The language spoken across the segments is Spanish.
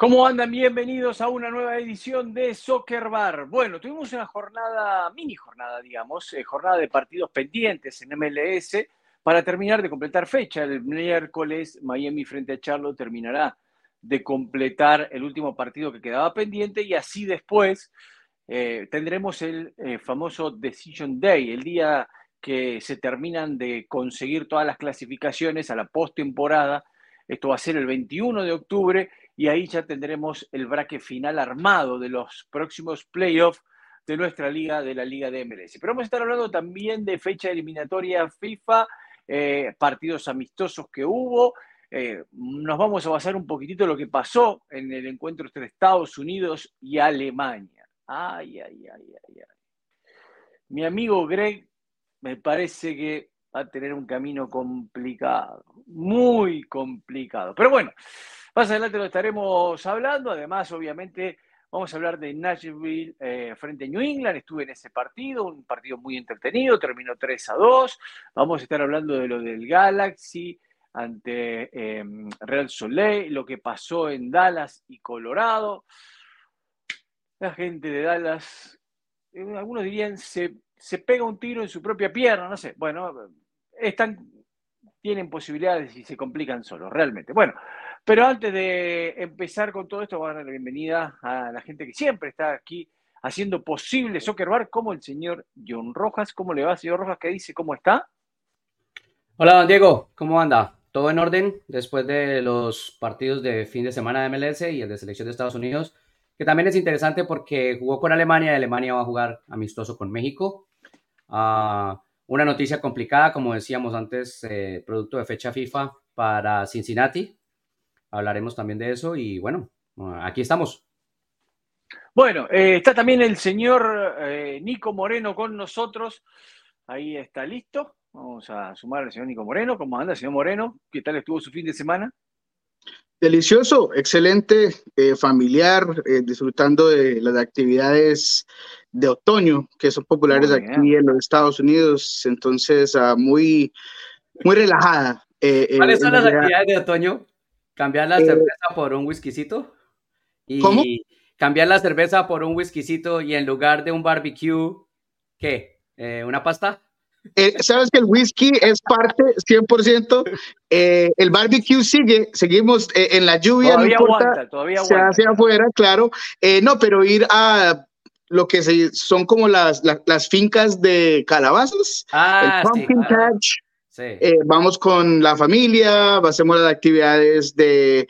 ¿Cómo andan? Bienvenidos a una nueva edición de Soccer Bar. Bueno, tuvimos una jornada, mini jornada, digamos, eh, jornada de partidos pendientes en MLS para terminar de completar fecha. El miércoles Miami frente a Charlotte terminará de completar el último partido que quedaba pendiente y así después eh, tendremos el eh, famoso Decision Day, el día que se terminan de conseguir todas las clasificaciones a la postemporada. Esto va a ser el 21 de octubre y ahí ya tendremos el braque final armado de los próximos playoffs de nuestra liga, de la liga de MLS. Pero vamos a estar hablando también de fecha eliminatoria FIFA, eh, partidos amistosos que hubo. Eh, nos vamos a basar un poquitito en lo que pasó en el encuentro entre Estados Unidos y Alemania. Ay, ay, ay, ay, ay. Mi amigo Greg me parece que va a tener un camino complicado, muy complicado. Pero bueno, más adelante lo estaremos hablando. Además, obviamente, vamos a hablar de Nashville eh, frente a New England. Estuve en ese partido, un partido muy entretenido, terminó 3 a 2. Vamos a estar hablando de lo del Galaxy ante em, Real Soleil, lo que pasó en Dallas y Colorado. La gente de Dallas, eh, algunos dirían, se, se pega un tiro en su propia pierna, no sé. Bueno, están, tienen posibilidades y se complican solos, realmente. Bueno, pero antes de empezar con todo esto, voy a dar la bienvenida a la gente que siempre está aquí haciendo posible Soccer Bar, como el señor John Rojas. ¿Cómo le va, señor Rojas? ¿Qué dice? ¿Cómo está? Hola, don Diego. ¿Cómo anda? ¿Todo en orden después de los partidos de fin de semana de MLS y el de selección de Estados Unidos? Que también es interesante porque jugó con Alemania y Alemania va a jugar amistoso con México. Ah, una noticia complicada, como decíamos antes, eh, producto de fecha FIFA para Cincinnati, hablaremos también de eso y bueno, aquí estamos. Bueno, eh, está también el señor eh, Nico Moreno con nosotros. Ahí está listo. Vamos a sumar al señor Nico Moreno. ¿Cómo anda, señor Moreno? ¿Qué tal estuvo su fin de semana? Delicioso, excelente, eh, familiar, disfrutando de las actividades de otoño que son populares aquí en los Estados Unidos. Entonces, ah, muy, muy relajada. ¿Cuáles son las actividades de otoño? Cambiar la eh, cerveza por un whiskycito. Y ¿Cómo? Cambiar la cerveza por un whiskycito y en lugar de un barbecue, ¿qué? Eh, ¿Una pasta? Eh, Sabes que el whisky es parte 100%. el barbecue sigue, seguimos en la lluvia. Todavía no aguanta, todavía aguanta. Se hace afuera, claro. no, pero ir a lo que son como las, las, fincas de calabazos. Ah, el pumpkin patch. Eh, vamos con la familia, hacemos las actividades de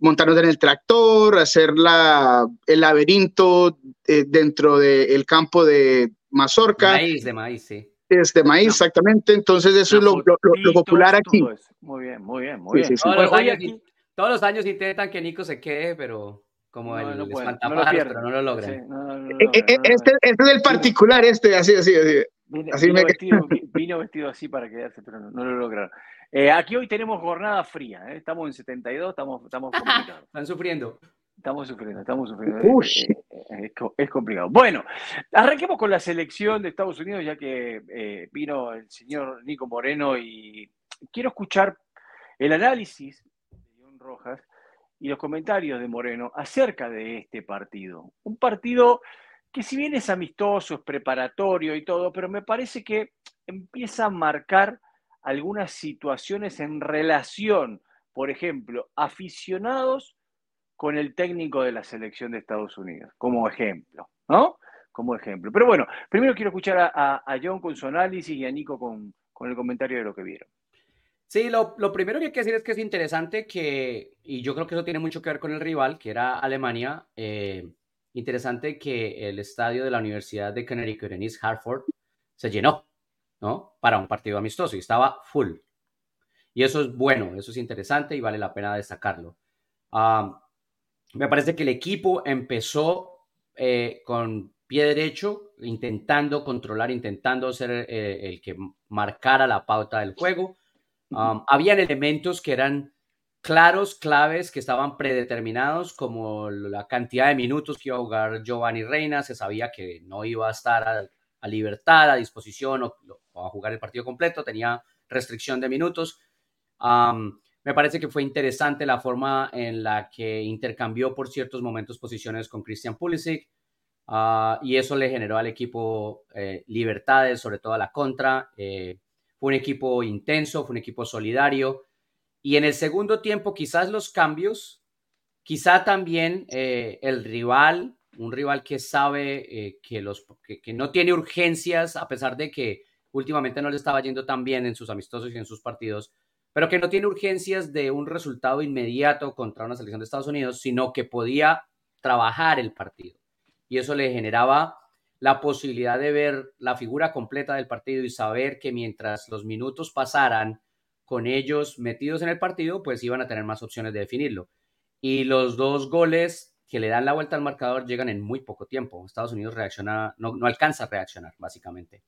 montarnos en el tractor, hacer la, el laberinto eh, dentro del campo de mazorca. Maíz, de maíz, sí. Es de maíz, exactamente. Entonces, eso es lo, popular aquí. Muy bien, muy bien, muy bien. Todos, los años, intentan que Nico se quede, pero como el no pero no lo logran. este, este, es el particular, este, así, así, así. Vino, vestido, así para quedarse, pero no, lo lograron. Eh, aquí hoy tenemos jornada fría, ¿eh? estamos en 72, estamos, estamos complicados. Están sufriendo. Estamos sufriendo, estamos sufriendo. Eh, es, complicado. Bueno, arranquemos con la selección de Estados Unidos, ya que vino el señor Nico Moreno y quiero escuchar el análisis de John Rojas y los comentarios de Moreno acerca de este partido. Un partido que si bien es amistoso, es preparatorio y todo, pero me parece que empieza a marcar algunas situaciones en relación, por ejemplo, aficionados con el técnico de la selección de Estados Unidos, como ejemplo, ¿no? Como ejemplo. Pero bueno, primero quiero escuchar a, John con su análisis y a Nico con, el comentario de lo que vieron. Sí, lo, primero que hay que decir es que es interesante que, y yo creo que eso tiene mucho que ver con el rival, que era Alemania, eh, interesante que el estadio de la Universidad de Connecticut en East Hartford se llenó, ¿no? Para un partido amistoso y estaba full. Y eso es bueno, eso es interesante y vale la pena destacarlo. me parece que el equipo empezó eh, con pie derecho, intentando controlar, intentando ser eh, el que marcara la pauta del juego. Habían elementos que eran claros, claves que estaban predeterminados, como la cantidad de minutos que iba a jugar Giovanni Reina, se sabía que no iba a estar a, libertad, a disposición o, a jugar el partido completo, tenía restricción de minutos. Me parece que fue interesante la forma en la que intercambió por ciertos momentos posiciones con Christian Pulisic ah, y eso le generó al equipo eh, libertades, sobre todo a la contra. Eh, fue un equipo intenso, fue un equipo solidario y en el segundo tiempo quizás los cambios, quizá también eh, el rival, un rival que sabe que, los, que no tiene urgencias a pesar de que últimamente no le estaba yendo tan bien en sus amistosos y en sus partidos pero que no tiene urgencias de un resultado inmediato contra una selección de Estados Unidos, sino que podía trabajar el partido. Y eso le generaba la posibilidad de ver la figura completa del partido y saber que mientras los minutos pasaran con ellos metidos en el partido, pues iban a tener más opciones de definirlo. Y los dos goles que le dan la vuelta al marcador llegan en muy poco tiempo. Estados Unidos reacciona, no, no alcanza a reaccionar, básicamente.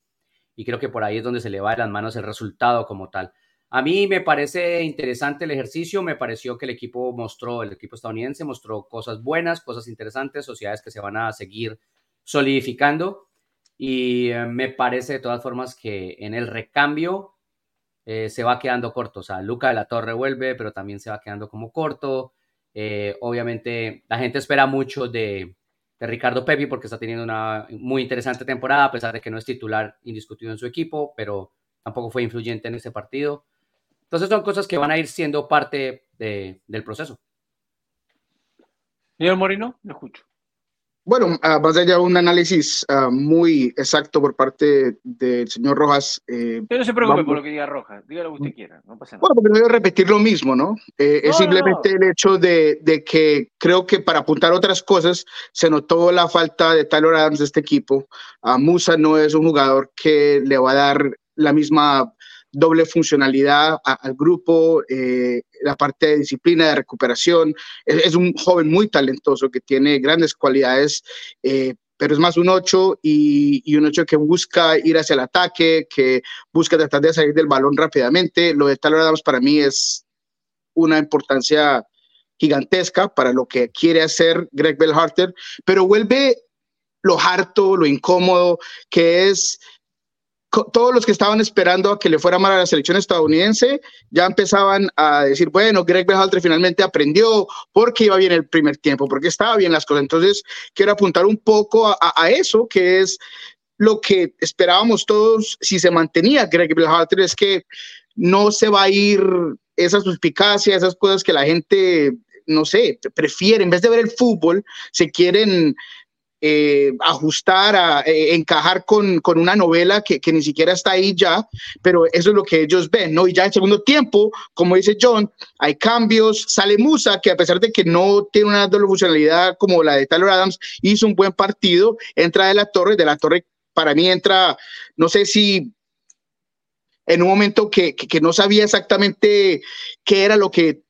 Y creo que por ahí es donde se le va de las manos el resultado como tal. A mí me parece interesante el ejercicio, me pareció que el equipo mostró, el equipo estadounidense mostró cosas buenas, cosas interesantes, sociedades que se van a seguir solidificando y eh, me parece de todas formas que en el recambio eh, se va quedando corto, o sea, Luca de la Torre vuelve, pero también se va quedando como corto. Eh, obviamente la gente espera mucho de, de Ricardo Pepi porque está teniendo una muy interesante temporada, a pesar de que no es titular indiscutido en su equipo, pero tampoco fue influyente en ese partido. Entonces son cosas que van a ir siendo parte del proceso. Señor Moreno, lo escucho. Bueno, uh, más allá de un análisis ah, muy exacto por parte del señor Rojas. Eh, no se preocupe por lo que diga Rojas, diga lo que usted mm. quiera, no pasa nada. Bueno, pero voy a repetir lo mismo, ¿no? Eh, es simplemente el hecho de, de, que creo que para apuntar otras cosas se notó la falta de Tyler Adams de este equipo. Uh, Musa no es un jugador que le va a dar la misma doble funcionalidad al grupo, eh, la parte de disciplina, de recuperación. Es, un joven muy talentoso que tiene grandes cualidades, eh, pero es más un 8 y, un 8 que busca ir hacia el ataque, que busca tratar de salir del balón rápidamente. Lo de Tyler Adams para mí es una importancia gigantesca para lo que quiere hacer Greg Bellharter, pero vuelve lo harto, lo incómodo, que es todos los que estaban esperando a que le fuera mal a la selección estadounidense ya empezaban a decir, bueno, Greg Berhalter finalmente aprendió porque iba bien el primer tiempo, porque estaba bien las cosas. Entonces, quiero apuntar un poco a, eso, que es lo que esperábamos todos si se mantenía Greg Berhalter, es que no se va a ir esa suspicacia, esas cosas que la gente, no sé, prefiere, en vez de ver el fútbol, se quieren eh, ajustar, a eh, encajar con, con, una novela que, ni siquiera está ahí ya, pero eso es lo que ellos ven, ¿no? Y ya en segundo tiempo, como dice John, hay cambios, sale Musa, que a pesar de que no tiene una doble funcionalidad como la de Tyler Adams, hizo un buen partido, entra de la torre, de la torre para mí entra, no sé si en un momento que, que, no sabía exactamente qué era lo que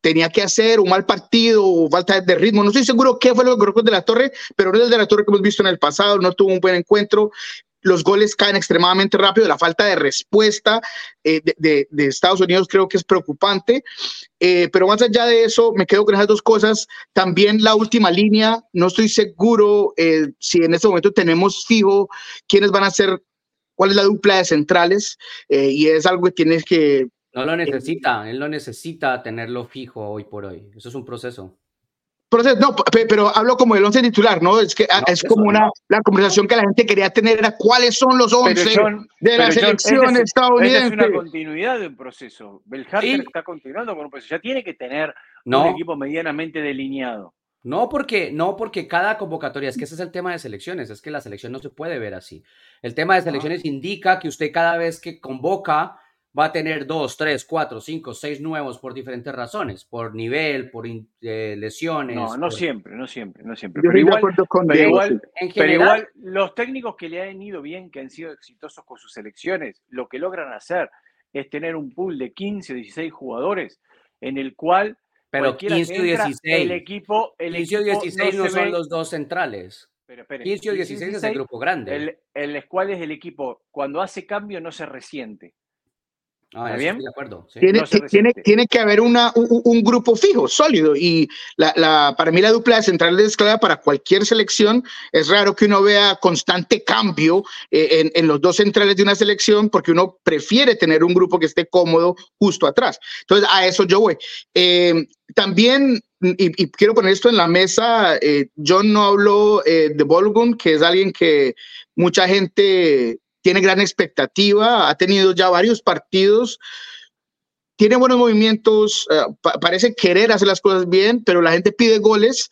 tenía que hacer un mal partido falta de ritmo. No estoy seguro qué fue lo que ocurrió de la Torre, pero no es el de la Torre que hemos visto en el pasado, no tuvo un buen encuentro. Los goles caen extremadamente rápido, la falta de respuesta eh, de, de, Estados Unidos creo que es preocupante. Eh, pero más allá de eso, me quedo con esas dos cosas. También la última línea, no estoy seguro eh, si en este momento tenemos fijo quiénes van a ser cuál es la dupla de centrales y es algo que tienes que no lo necesita, él no necesita tenerlo fijo hoy por hoy. Eso es un proceso. Proceso, no, pero hablo como del once titular, ¿no? Es que ah, es como una la conversación que la gente quería tener era cuáles son los once de la selección estadounidense. Es una continuidad de un proceso. Belharter está continuando con un proceso. Ya tiene que tener un equipo medianamente delineado. No porque, no porque cada convocatoria, es que ese es el tema de selecciones, es que la selección no se puede ver así. El tema de selecciones indica que usted cada vez que convoca va a tener dos, tres, cuatro, cinco, seis nuevos por diferentes razones, por nivel, por eh, lesiones. No, no siempre, no siempre, no siempre. Pero igual, pero, igual, los técnicos que le han ido bien, que han sido exitosos con sus selecciones, lo que logran hacer es tener un pool de 15 o 16 jugadores en el cual pero 15 o 16. El equipo, el 15 o 16 no, son los dos centrales. Pero, 15 o 16, es el grupo grande. El, el cual es el equipo, cuando hace cambio no se resiente. Ah, bien? de acuerdo. Tiene, tiene, tiene, que haber una, un, grupo fijo, sólido. Y la, la, para mí la dupla de centrales es clave para cualquier selección. Es raro que uno vea constante cambio eh, en, en, los dos centrales de una selección porque uno prefiere tener un grupo que esté cómodo justo atrás. Entonces, a eso yo voy. Eh, también, y, quiero poner esto en la mesa, eh, John no habló de Bolgun, que es alguien que mucha gente tiene gran expectativa, ha tenido ya varios partidos, tiene buenos movimientos, eh, parece querer hacer las cosas bien, pero la gente pide goles.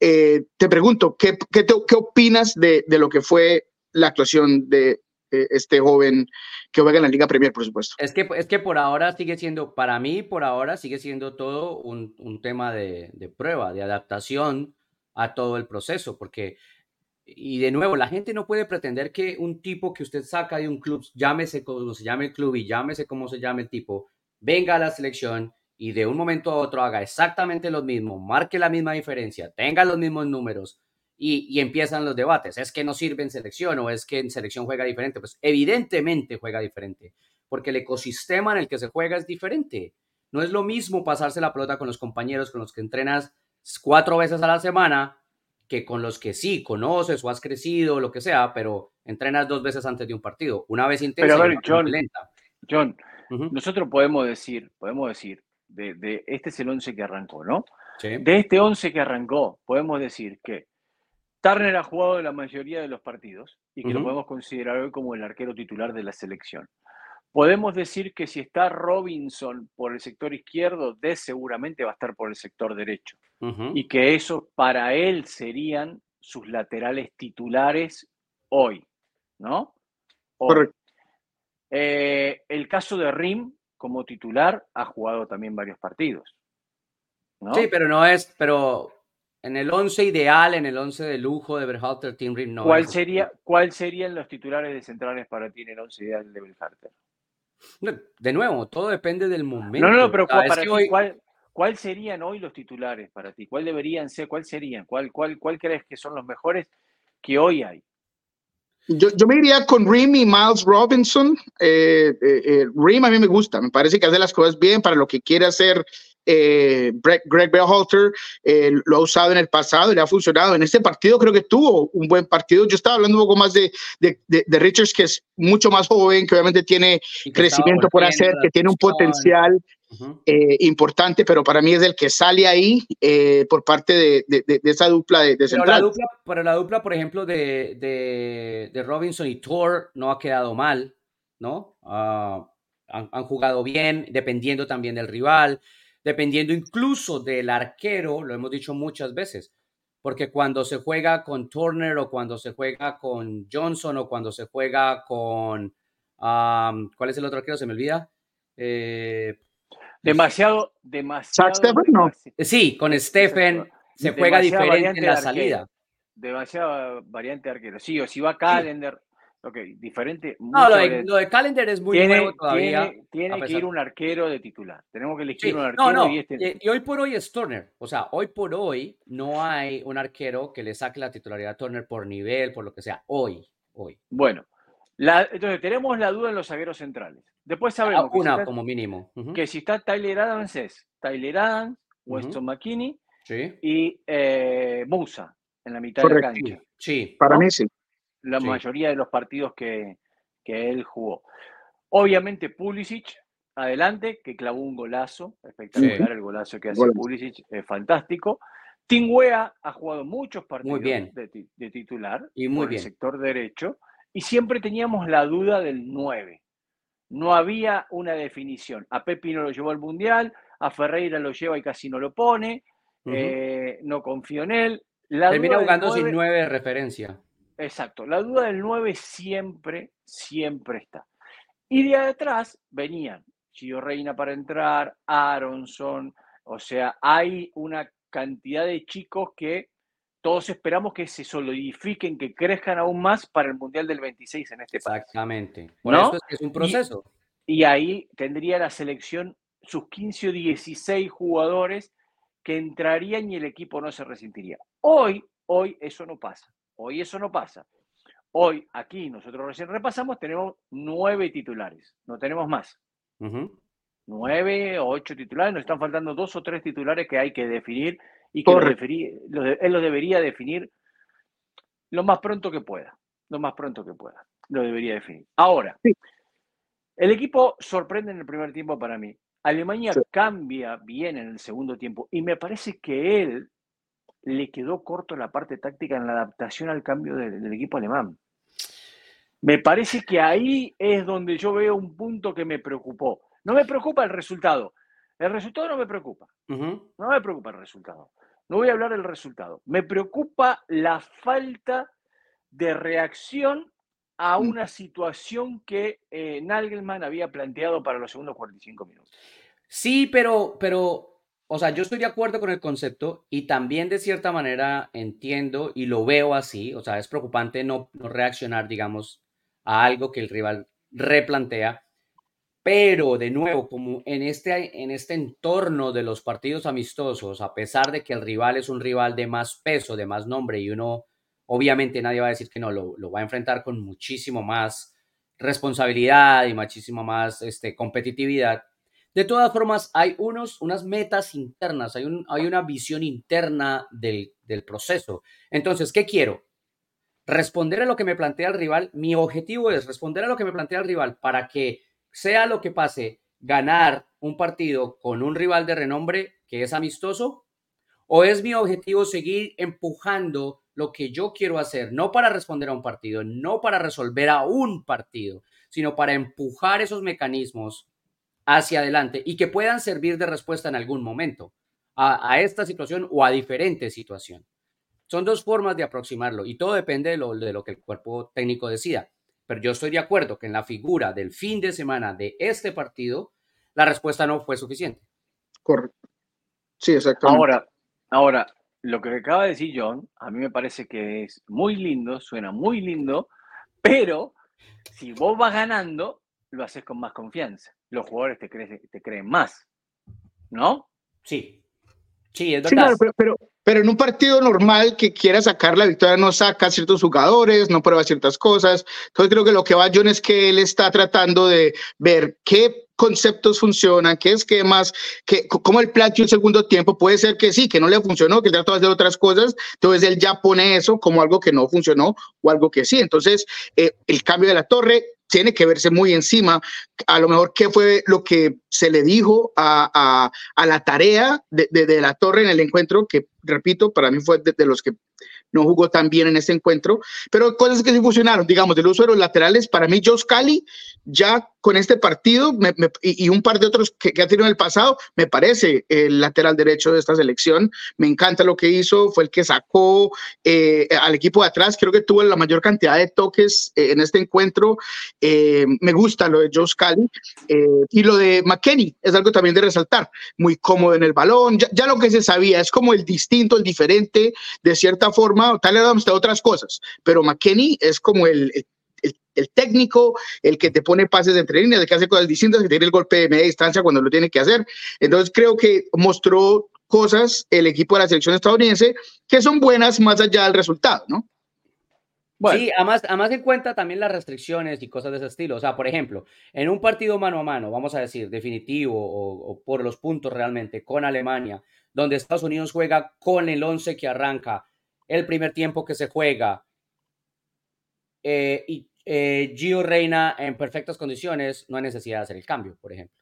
Eh, te pregunto, ¿qué, qué, qué opinas de, de, lo que fue la actuación de eh, este joven que juega en la Liga Premier, por supuesto? Es que, es que por ahora sigue siendo, para mí, por ahora sigue siendo todo un, un tema de, de prueba, de adaptación a todo el proceso, porque y de nuevo, la gente no puede pretender que un tipo que usted saca de un club, llámese como se llame el club y llámese como se llame el tipo, venga a la selección y de un momento a otro haga exactamente lo mismo, marque la misma diferencia, tenga los mismos números y, y empiezan los debates. Es que no sirve en selección o es que en selección juega diferente. Pues evidentemente juega diferente, porque el ecosistema en el que se juega es diferente. No es lo mismo pasarse la pelota con los compañeros con los que entrenas cuatro veces a la semana que con los que sí conoces o has crecido, lo que sea, pero entrenas dos veces antes de un partido. Una vez intensa pero a ver, John, lenta. John, nosotros podemos decir, podemos decir, de, este es el 11 que arrancó, ¿no? De este 11 que arrancó, podemos decir que Turner ha jugado la mayoría de los partidos y que lo podemos considerar hoy como el arquero titular de la selección. Podemos decir que si está Robinson por el sector izquierdo, De seguramente va a estar por el sector derecho. Y que eso para él serían sus laterales titulares hoy, ¿no? Eh, el caso de Rim como titular ha jugado también varios partidos. Sí, pero no es, pero en el 11 ideal, en el 11 de lujo de Berhalter, Team Rim no ¿Cuál sería, ¿Cuál serían los titulares de centrales para ti en el 11 ideal de Berhalter? De nuevo, todo depende del momento. No, no, pero para ti, ¿cuál, ¿cuál, serían hoy los titulares para ti? ¿Cuál deberían ser? ¿Cuál serían? ¿Cuál, cuál, cuál crees que son los mejores que hoy hay? Yo, yo me iría con Rim y Miles Robinson. Eh, eh, eh, Rim a mí me gusta, me parece que hace las cosas bien para lo que quiere hacer eh, Greg Bellhalter eh, lo ha usado en el pasado y le ha funcionado. En este partido creo que tuvo un buen partido. Yo estaba hablando un poco más de, de, Richards, que es mucho más joven, que obviamente tiene crecimiento por hacer, que tiene un potencial eh, importante, pero para mí es el que sale ahí por parte de, esa dupla de, central. Pero la dupla, pero la dupla, por ejemplo, de, Robinson y Thor no ha quedado mal, ¿no? Ah, han, han, jugado bien, dependiendo también del rival dependiendo incluso del arquero, lo hemos dicho muchas veces, porque cuando se juega con Turner o cuando se juega con Johnson o cuando se juega con, ¿cuál es el otro arquero? Se me olvida. Eh, demasiado, demasiado. Sí, con Stephen se juega diferente en la salida. Demasiada variante de arquero. Sí, o si va Calendar. Ok, diferente. No, lo de, lo de, Calendar es muy nuevo todavía. Tiene, que ir un arquero de titular. Tenemos que elegir un arquero. No, no. Y, este... y, hoy por hoy es Turner. O sea, hoy por hoy no hay un arquero que le saque la titularidad a Turner por nivel, por lo que sea. Hoy, hoy. Bueno, la, entonces tenemos la duda en los zagueros centrales. Después sabemos. una que como mínimo. Que si está Tyler Adams es Tyler Adams, Weston McKinney y eh, Musa en la mitad de la cancha. Sí, para mí sí la mayoría de los partidos que, él jugó. Obviamente Pulisic, adelante, que clavó un golazo, espectacular el golazo que hace Pulisic, es fantástico. Tingwea ha jugado muchos partidos De, titular y muy por el sector derecho y siempre teníamos la duda del 9. No había una definición. A Pepi no lo llevó al Mundial, a Ferreira lo lleva y casi no lo pone, eh, no confío en él. Termina jugando sin 9 de referencia. Exacto, la duda del 9 siempre, siempre está. Y de atrás venían Gio Reina para entrar, Aronson, o sea, hay una cantidad de chicos que todos esperamos que se solidifiquen, que crezcan aún más para el Mundial del 26 en este país. Exactamente. Por eso es que es un proceso. Y, ahí tendría la selección sus 15 o 16 jugadores que entrarían y el equipo no se resentiría. Hoy, hoy eso no pasa. Hoy eso no pasa. Hoy, aquí, nosotros recién repasamos, tenemos nueve titulares, no tenemos más. Nueve o ocho titulares, nos están faltando dos o tres titulares que hay que definir y que él los debería definir lo más pronto que pueda. Lo más pronto que pueda. Lo debería definir. Ahora, el equipo sorprende en el primer tiempo para mí. Alemania cambia bien en el segundo tiempo y me parece que él le quedó corto la parte táctica en la adaptación al cambio del equipo alemán. Me parece que ahí es donde yo veo un punto que me preocupó. No me preocupa el resultado. El resultado no me preocupa. No me preocupa el resultado. No voy a hablar del resultado. Me preocupa la falta de reacción a mm. una situación que eh, Nagelman había planteado para los segundos 45 minutos. Sí, pero, pero, o sea, yo estoy de acuerdo con el concepto y también de cierta manera entiendo y lo veo así. O sea, es preocupante no, no reaccionar, digamos, a algo que el rival replantea. Pero de nuevo, como en este, en este entorno de los partidos amistosos, a pesar de que el rival es un rival de más peso, de más nombre, y uno, obviamente nadie va a decir que no, lo, lo va a enfrentar con muchísimo más responsabilidad y muchísimo más este, competitividad. De todas formas, hay unos, unas metas internas, hay, un, hay una visión interna del, del proceso. Entonces, ¿qué quiero? responder a lo que me plantea el rival. Mi objetivo es responder a lo que me plantea el rival para que, sea lo que pase, ganar un partido con un rival de renombre que es amistoso. ¿O es mi objetivo seguir empujando lo que yo quiero hacer, no para responder a un partido, no para resolver a un partido, sino para empujar esos mecanismos hacia adelante y que puedan servir de respuesta en algún momento a, esta situación o a diferentes situaciones? Son dos formas de aproximarlo y todo depende de lo que el cuerpo técnico decida. Pero yo estoy de acuerdo que en la figura del fin de semana de este partido, la respuesta no fue suficiente. Correcto. Sí, exactamente. Ahora, ahora, lo que acaba de decir John, a mí me parece que es muy lindo, suena muy lindo, pero si vos vas ganando, lo haces con más confianza. Los jugadores te creen, te creen más, ¿no? Sí, sí, es verdad. pero, pero en un partido normal que quiera sacar la victoria no saca ciertos jugadores, no prueba ciertas cosas. Entonces creo que lo que va John es que él está tratando de ver qué conceptos funcionan, qué esquemas, qué, cómo el plan de un segundo tiempo puede ser que sí, que no le funcionó, que trató de hacer otras cosas, entonces él ya pone eso como algo que no funcionó o algo que sí. Entonces, eh, el cambio de la torre tiene que verse muy encima, a lo mejor qué fue lo que se le dijo a, la tarea de, la torre en el encuentro, que repito, para mí fue de, los que no jugó tan bien en este encuentro, pero cosas que sí funcionaron, digamos, del uso de los laterales, para mí Josh Cali ya con este partido y, un par de otros que, ha tenido en el pasado, me parece el lateral derecho de esta selección. Me encanta lo que hizo, fue el que sacó eh, al equipo de atrás, creo que tuvo la mayor cantidad de toques eh, en este encuentro. Eh, me gusta lo de Josh Cali y lo de McKenny, es algo también de resaltar, muy cómodo en el balón, ya, lo que se sabía, es como el distinto, el diferente, de cierta forma, tal vez de otras cosas, pero McKenny es como el el, técnico, el que te pone pases de entre líneas, el que hace cosas distintas, que tiene el golpe de media distancia cuando lo tiene que hacer. Entonces creo que mostró cosas el equipo de la selección estadounidense que son buenas más allá del resultado, ¿no? Sí, además, además en cuenta también las restricciones y cosas de ese estilo. O sea, por ejemplo, en un partido mano a mano, vamos a decir, definitivo o, o por los puntos realmente, con Alemania, donde Estados Unidos juega con el 11 que arranca, el primer tiempo que se juega, eh, y eh, Gio reina en perfectas condiciones, no hay necesidad de hacer el cambio, por ejemplo.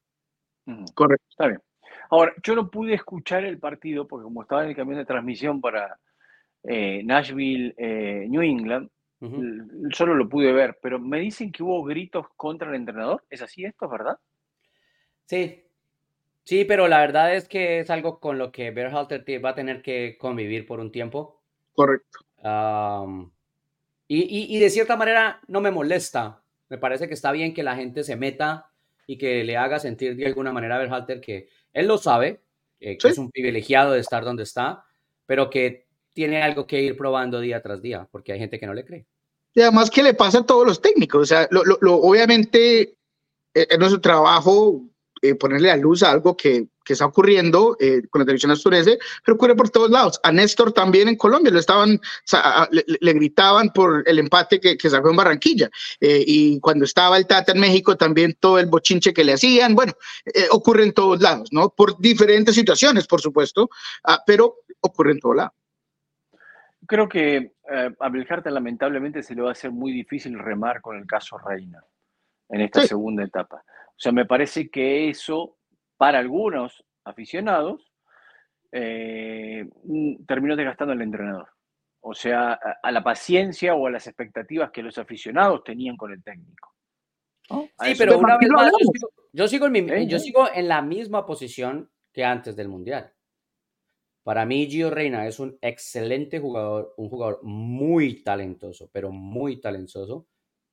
Correcto, está bien. Ahora, yo no pude escuchar el partido porque como estaba en el camión de transmisión para eh, Nashville, New England, solo lo pude ver, pero me dicen que hubo gritos contra el entrenador. ¿Es así esto, verdad? Sí, sí, pero la verdad es que es algo con lo que Berhalter va a tener que convivir por un tiempo. Correcto. Y, de cierta manera no me molesta. Me parece que está bien que la gente se meta y que le haga sentir de alguna manera a Berhalter que él lo sabe, que es un privilegiado de estar donde está, pero que tiene algo que ir probando día tras día, porque hay gente que no le cree. Y además que le pasa a todos los técnicos, o sea, lo, obviamente eh, en nuestro trabajo eh, ponerle a luz a algo que, que está ocurriendo eh, con la televisión asturese, pero ocurre por todos lados. A Néstor también en Colombia lo estaban, le, gritaban por el empate que, que sacó en Barranquilla. Eh, y cuando estaba el Tata en México, también todo el bochinche que le hacían. Bueno, ocurre en todos lados, ¿no? Por diferentes situaciones, por supuesto, ah, pero ocurre en todos lados. Creo que a Beljarta lamentablemente se le va a hacer muy difícil remar con el caso Reina en esta segunda etapa. O sea, me parece que eso, para algunos aficionados, eh, mm, terminó desgastando al entrenador. O sea, a, la paciencia o a las expectativas que los aficionados tenían con el técnico. Sí, pero una vez más, yo sigo, en yo sigo en la misma posición que antes del Mundial. Para mí, Gio Reina es un excelente jugador, un jugador muy talentoso, pero muy talentoso,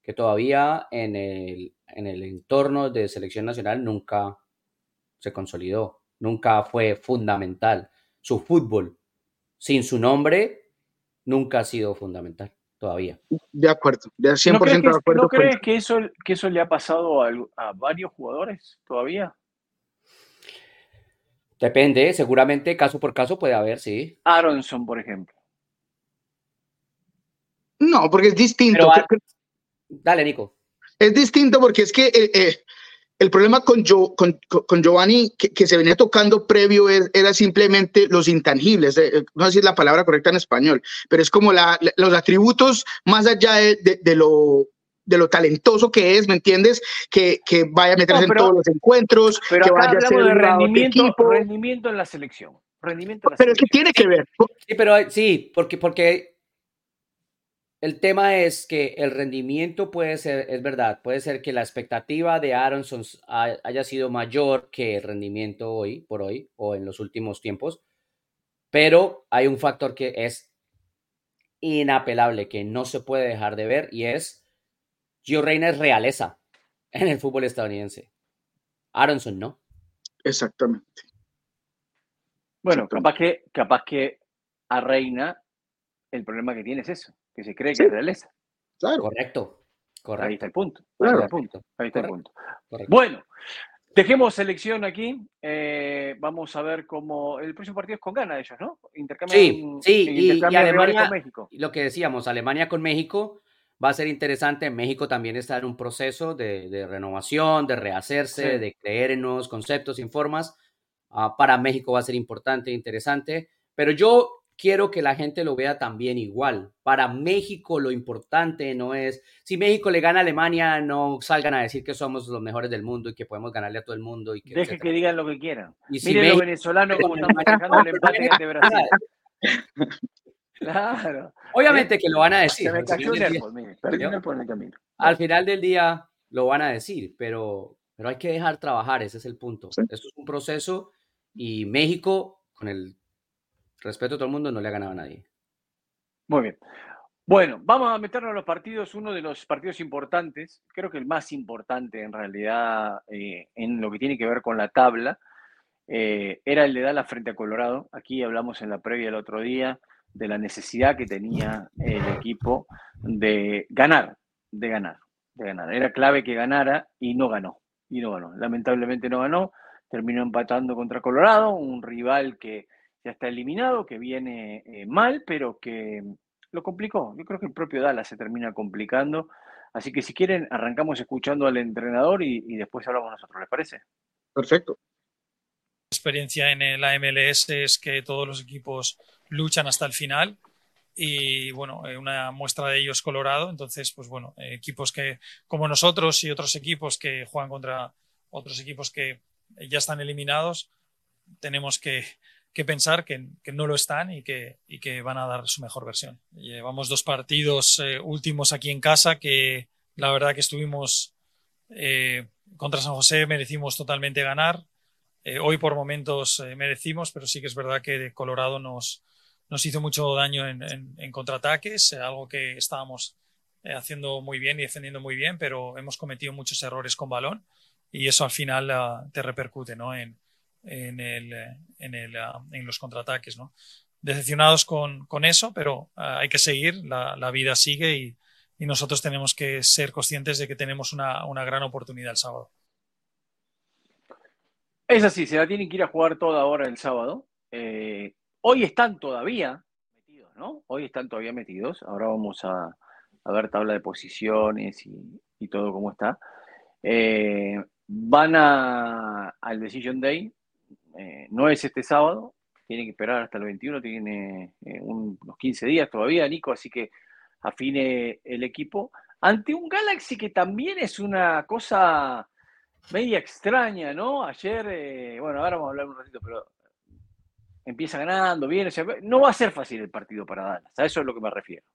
que todavía en el, en el entorno de selección nacional nunca se consolidó, nunca fue fundamental. Su fútbol sin su nombre nunca ha sido fundamental todavía. De acuerdo, de 100% ¿No crees que, de acuerdo. ¿No crees que eso, que eso le ha pasado a, a varios jugadores todavía? Depende, seguramente caso por caso puede haber, sí. Aronson, por ejemplo. No, porque es distinto. Dale, Nico. Es distinto porque es que eh, eh, el problema con, con, Giovanni que, se venía tocando previo era simplemente los intangibles, eh, no sé si es la palabra correcta en español, pero es como los atributos más allá de, lo de lo talentoso que es, ¿me entiendes? Que, vaya a meterse en todos los encuentros, pero que vaya a ser de rendimiento, rendimiento en la selección. Rendimiento pero es que tiene que ver. Sí, pero sí, porque, porque el tema es que el rendimiento puede ser, es verdad, puede ser que la expectativa de Aronson haya sido mayor que el rendimiento hoy, por hoy, o en los últimos tiempos, pero hay un factor que es inapelable, que no se puede dejar de ver, y es Gio Reina es realeza en el fútbol estadounidense. Aronson no. Exactamente. Bueno, capaz que, capaz que a Reina el problema que tiene es eso que se cree que es realeza. Claro. Correcto. Correcto. Ahí está el punto. Ahí está el punto. Ahí está el punto. Bueno, dejemos selección aquí. Eh, vamos a ver cómo. El próximo partido es con gana de ellos, ¿no? Intercambio, sí, sí, y, Alemania, con México. Lo que decíamos, Alemania con México va a ser interesante. México también está en un proceso de, renovación, de rehacerse, de creer en nuevos conceptos y formas. Ah, para México va a ser importante e interesante. Pero yo quiero que la gente lo vea también igual. Para México lo importante no es, si México le gana a Alemania, no salgan a decir que somos los mejores del mundo y que podemos ganarle a todo el mundo. Y que, Deje que digan lo que quieran. Y si Miren los venezolanos como están manejando el empate de Brasil. Claro. Obviamente que lo van a decir. Se me cayó el el camino. Al final del día lo van a decir, pero, pero hay que dejar trabajar, ese es el punto. Esto es un proceso y México, con el respeto a todo el mundo, no le ha ganado a nadie. Muy bien. Bueno, vamos a meternos en los partidos. Uno de los partidos importantes, creo que el más importante en realidad eh, en lo que tiene que ver con la tabla, eh, era el de Dallas frente a Colorado. Aquí hablamos en la previa el otro día de la necesidad que tenía el equipo de ganar, de ganar, de ganar. Era clave que ganara y no ganó. Y no ganó. Lamentablemente no ganó. Terminó empatando contra Colorado, un rival que ya está eliminado, que viene eh, mal, pero que lo complicó. Yo creo que el propio Dallas se termina complicando. Así que si quieren, arrancamos escuchando al entrenador y, después hablamos nosotros, ¿les parece? Perfecto. La experiencia en la MLS es que todos los equipos luchan hasta el final y bueno, eh, una muestra de ello es Colorado, entonces pues bueno, equipos que como nosotros y otros equipos que juegan contra otros equipos que ya están eliminados, tenemos que, que pensar que, no lo están y que, van a dar su mejor versión. Llevamos dos partidos eh, últimos aquí en casa que la verdad que estuvimos eh, contra San José, merecimos totalmente ganar. Eh, hoy por momentos merecimos, pero sí que es verdad que Colorado nos, hizo mucho daño en, en contraataques, algo que estábamos haciendo muy bien y defendiendo muy bien, pero hemos cometido muchos errores con balón y eso al final ah, te repercute ¿no? en, en, el, en, el, ah, en los contraataques. ¿no? Decepcionados con, con eso, pero ah, hay que seguir, la, la vida sigue y, y, nosotros tenemos que ser conscientes de que tenemos una, una gran oportunidad el sábado. Es así, se la tienen que ir a jugar toda ahora el sábado. Eh, hoy están todavía metidos, ¿no? Hoy están todavía metidos. Ahora vamos a, ver tabla de posiciones y, todo cómo está. Eh, van a, al Decision Day. Eh, no es este sábado. Tienen que esperar hasta el 21. Tiene unos 15 días todavía, Nico. Así que afine el equipo. Ante un Galaxy que también es una cosa media extraña, ¿no? Ayer, eh, bueno, ahora vamos a hablar un ratito, pero empieza ganando, viene, no va a ser fácil el partido para Dallas, a eso es lo que me refiero.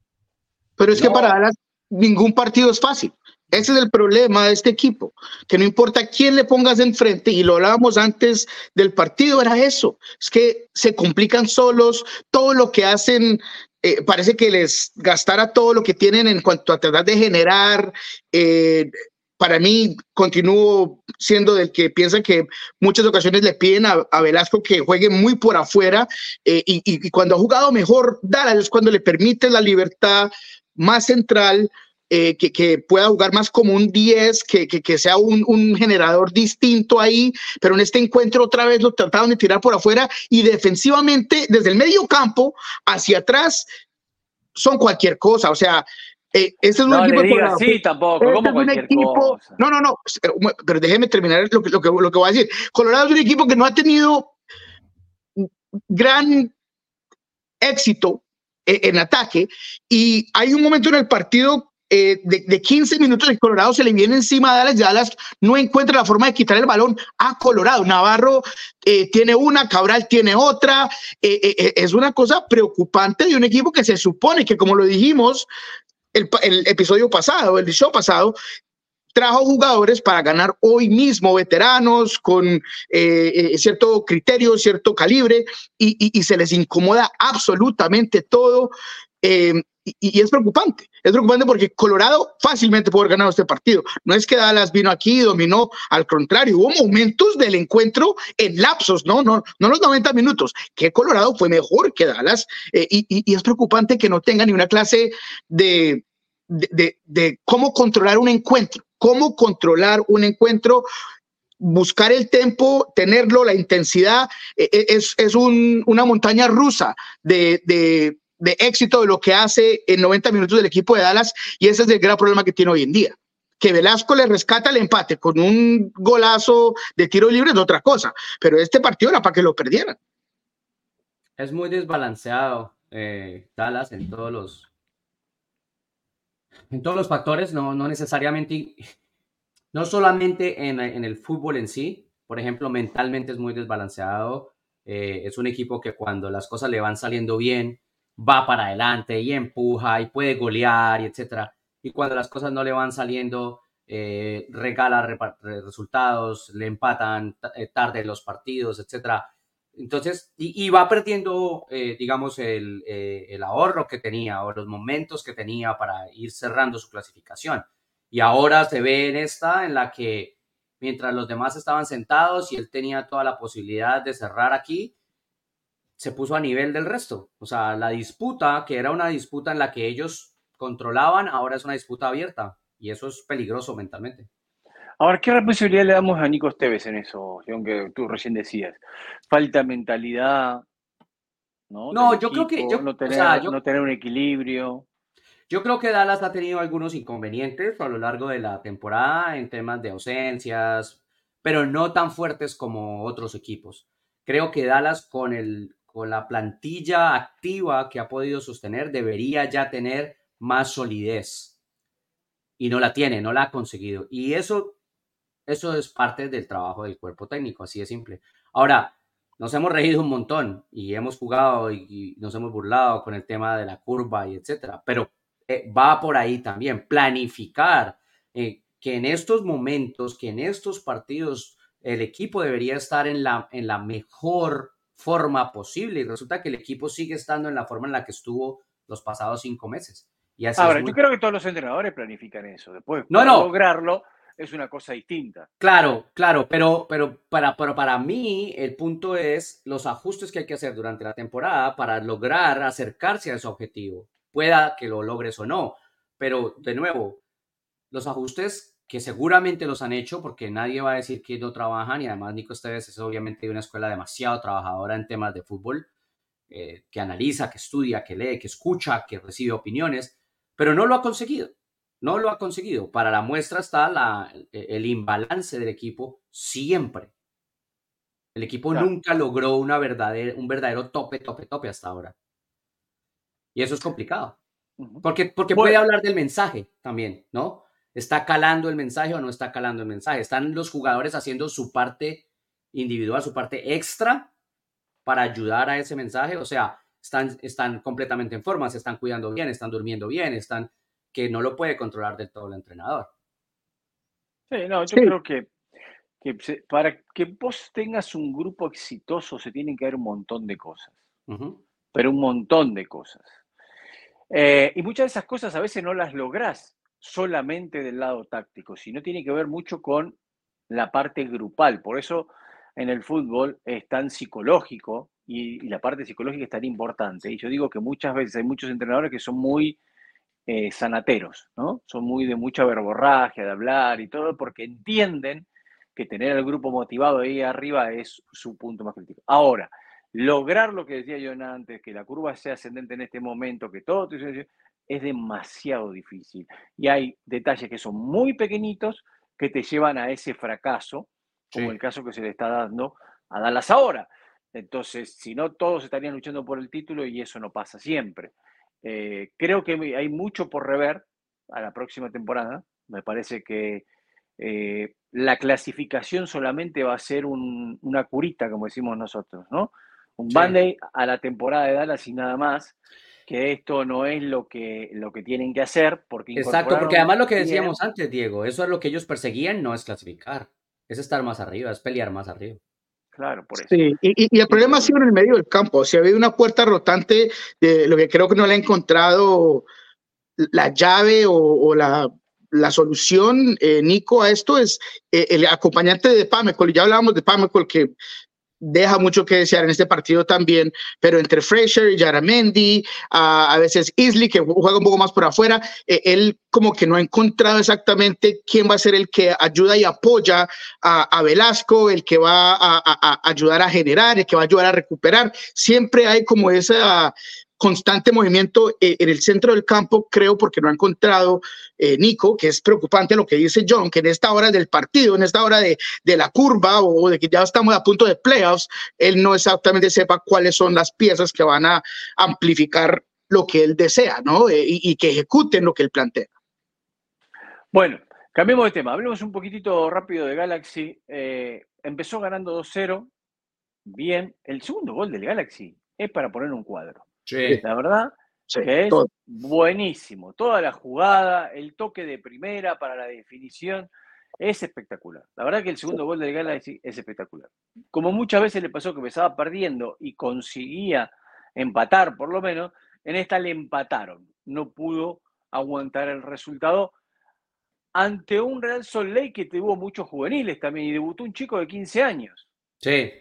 Pero es que para Dallas ningún partido es fácil. Ese es el problema de este equipo, que no importa quién le pongas enfrente, y lo hablábamos antes del partido, era eso, es que se complican solos, todo lo que hacen eh, parece que les gastara todo lo que tienen en cuanto a tratar de generar eh, para mí continúo siendo del que piensa que muchas ocasiones le piden a, Velasco que juegue muy por afuera eh, y, cuando ha jugado mejor Dallas es cuando le permite la libertad más central, eh, que, pueda jugar más como un 10, que, que, sea un, un, generador distinto ahí, pero en este encuentro otra vez lo trataron de tirar por afuera y defensivamente desde el medio campo hacia atrás son cualquier cosa, o sea, eh, este es un equipo de sí, tampoco, este como cualquier cosa. No, no, no, pero déjeme terminar lo que, lo, que, lo que voy a decir. Colorado es un equipo que no ha tenido gran éxito eh, en, ataque y hay un momento en el partido eh, de, de, 15 minutos el Colorado se le viene encima a Dallas, Dallas no encuentra la forma de quitar el balón a Colorado. Navarro eh, tiene una, Cabral tiene otra. es una cosa preocupante de un equipo que se supone que, como lo dijimos, el, episodio pasado, el show pasado, trajo jugadores para ganar hoy mismo, veteranos con eh, eh, cierto criterio, cierto calibre, y, se les incomoda absolutamente todo. Eh, y, es preocupante, es preocupante porque Colorado fácilmente puede ganado este partido. No es que Dallas vino aquí y dominó, al contrario, hubo momentos del encuentro en lapsos, no, no, no los 90 minutos, que Colorado fue mejor que Dallas eh, y, es preocupante que no tenga ni una clase de, de, cómo controlar un encuentro, cómo controlar un encuentro buscar el tempo, tenerlo, la intensidad, eh, es, es una montaña rusa de, de éxito de lo que hace en 90 minutos del equipo de Dallas y ese es el gran problema que tiene hoy en día. Que Velasco le rescata el empate con un golazo de tiro libre es otra cosa, pero este partido era para que lo perdieran. Es muy desbalanceado eh, Dallas en todos los en todos los factores, no, no necesariamente, no solamente en, en, el fútbol en sí, por ejemplo, mentalmente es muy desbalanceado. Eh, es un equipo que cuando las cosas le van saliendo bien, va para adelante y empuja y puede golear y etcétera. Y cuando las cosas no le van saliendo, eh, regala resultados, le empatan eh, tarde los partidos, etcétera. Entonces, y, va perdiendo, eh, digamos, el, el, ahorro que tenía o los momentos que tenía para ir cerrando su clasificación. Y ahora se ve en esta en la que mientras los demás estaban sentados y él tenía toda la posibilidad de cerrar aquí, se puso a nivel del resto. O sea, la disputa, que era una disputa en la que ellos controlaban, ahora es una disputa abierta y eso es peligroso mentalmente. Ahora, ¿qué responsabilidad le damos a Nico Esteves en eso, que tú recién decías? Falta mentalidad, ¿no? No, yo creo que... no, tener, no tener un equilibrio. Yo creo que Dallas ha tenido algunos inconvenientes a lo largo de la temporada en temas de ausencias, pero no tan fuertes como otros equipos. Creo que Dallas con el, con la plantilla activa que ha podido sostener, debería ya tener más solidez. Y no la tiene, no la ha conseguido. Y eso, eso es parte del trabajo del cuerpo técnico, así de simple. Ahora, nos hemos reído un montón y hemos jugado y, nos hemos burlado con el tema de la curva y etcétera, pero eh, va por ahí también, planificar eh, que en estos momentos, que en estos partidos, el equipo debería estar en la, en la mejor forma posible y resulta que el equipo sigue estando en la forma en la que estuvo los pasados cinco meses. Y Ahora, yo creo que todos los entrenadores planifican eso. Después, no, no. lograrlo es una cosa distinta. Claro, claro, pero, pero, para, pero para mí el punto es los ajustes que hay que hacer durante la temporada para lograr acercarse a ese objetivo. Pueda que lo logres o no, pero de nuevo, los ajustes que seguramente los han hecho porque nadie va a decir que no trabajan y además Nico Esteves es obviamente de una escuela demasiado trabajadora en temas de fútbol, eh, que analiza, que estudia, que lee, que escucha, que recibe opiniones, pero no lo ha conseguido. No lo ha conseguido. Para la muestra está la, el imbalance del equipo siempre. El equipo nunca logró una verdadera, un verdadero tope, tope, tope hasta ahora. Y eso es complicado. Porque, porque puede hablar del mensaje también, ¿no? ¿Está calando el mensaje o no está calando el mensaje? ¿Están los jugadores haciendo su parte individual, su parte extra para ayudar a ese mensaje? O sea, están, están completamente en forma, se están cuidando bien, están durmiendo bien, están que no lo puede controlar del todo el entrenador. Sí, no, yo creo que, para que vos tengas un grupo exitoso se tienen que ver un montón de cosas, pero un montón de cosas. Eh, y muchas de esas cosas a veces no las lográs solamente del lado táctico, sino tiene que ver mucho con la parte grupal. Por eso en el fútbol es tan psicológico y, la parte psicológica es tan importante. Y yo digo que muchas veces hay muchos entrenadores que son muy eh, sanateros, ¿no? Son muy de mucha verborragia, de hablar y todo, porque entienden que tener al grupo motivado ahí arriba es su punto más crítico. Ahora, lograr lo que decía yo antes, que la curva sea ascendente en este momento, que todo es demasiado difícil. Y hay detalles que son muy pequeñitos que te llevan a ese fracaso, como el caso que se le está dando a Dallas ahora. Entonces, si no, todos estarían luchando por el título y eso no pasa siempre. Eh, creo que hay mucho por rever a la próxima temporada. Me parece que eh, la clasificación solamente va a ser una curita, como decimos nosotros, ¿no? Un band a la temporada de Dallas y nada más que esto no es lo que, lo que tienen que hacer. Porque Exacto, porque además lo que decíamos antes, Diego, eso es lo que ellos perseguían, no es clasificar, es estar más arriba, es pelear más arriba. Claro, por eso. Sí, y, y, el problema ha sido en el medio del campo. Si ha habido una puerta rotante, de lo que creo que no le ha encontrado la llave o, la, la, solución, eh, Nico, a esto es eh, el acompañante de Pamecol. Ya hablábamos de Pamecol, que deja mucho que desear en este partido también, pero entre Fraser y Yaramendi, a veces Isley, que juega un poco más por afuera, eh, él como que no ha encontrado exactamente quién va a ser el que ayuda y apoya a, Velasco, el que va a, a, ayudar a generar, el que va a ayudar a recuperar. Siempre hay como esa constante movimiento eh, en el centro del campo, creo, porque no ha encontrado eh, Nico, que es preocupante lo que dice John, que en esta hora del partido, en esta hora de, de, la curva o de que ya estamos a punto de playoffs, él no exactamente sepa cuáles son las piezas que van a amplificar lo que él desea, ¿no? Eh, y, y, que ejecuten lo que él plantea. Bueno, cambiemos de tema. Hablemos un poquitito rápido de Galaxy. empezó ganando 2-0. Bien. El segundo gol del Galaxy es para poner un cuadro. La verdad que es buenísimo. Toda la jugada, el toque de primera para la definición, es espectacular. La verdad que el segundo gol del Galaxy es espectacular. Como muchas veces le pasó que empezaba perdiendo y conseguía empatar por lo menos, en esta le empataron. No pudo aguantar el resultado ante un Real Sol Lake que tuvo muchos juveniles también y debutó un chico de 15 años. Sí,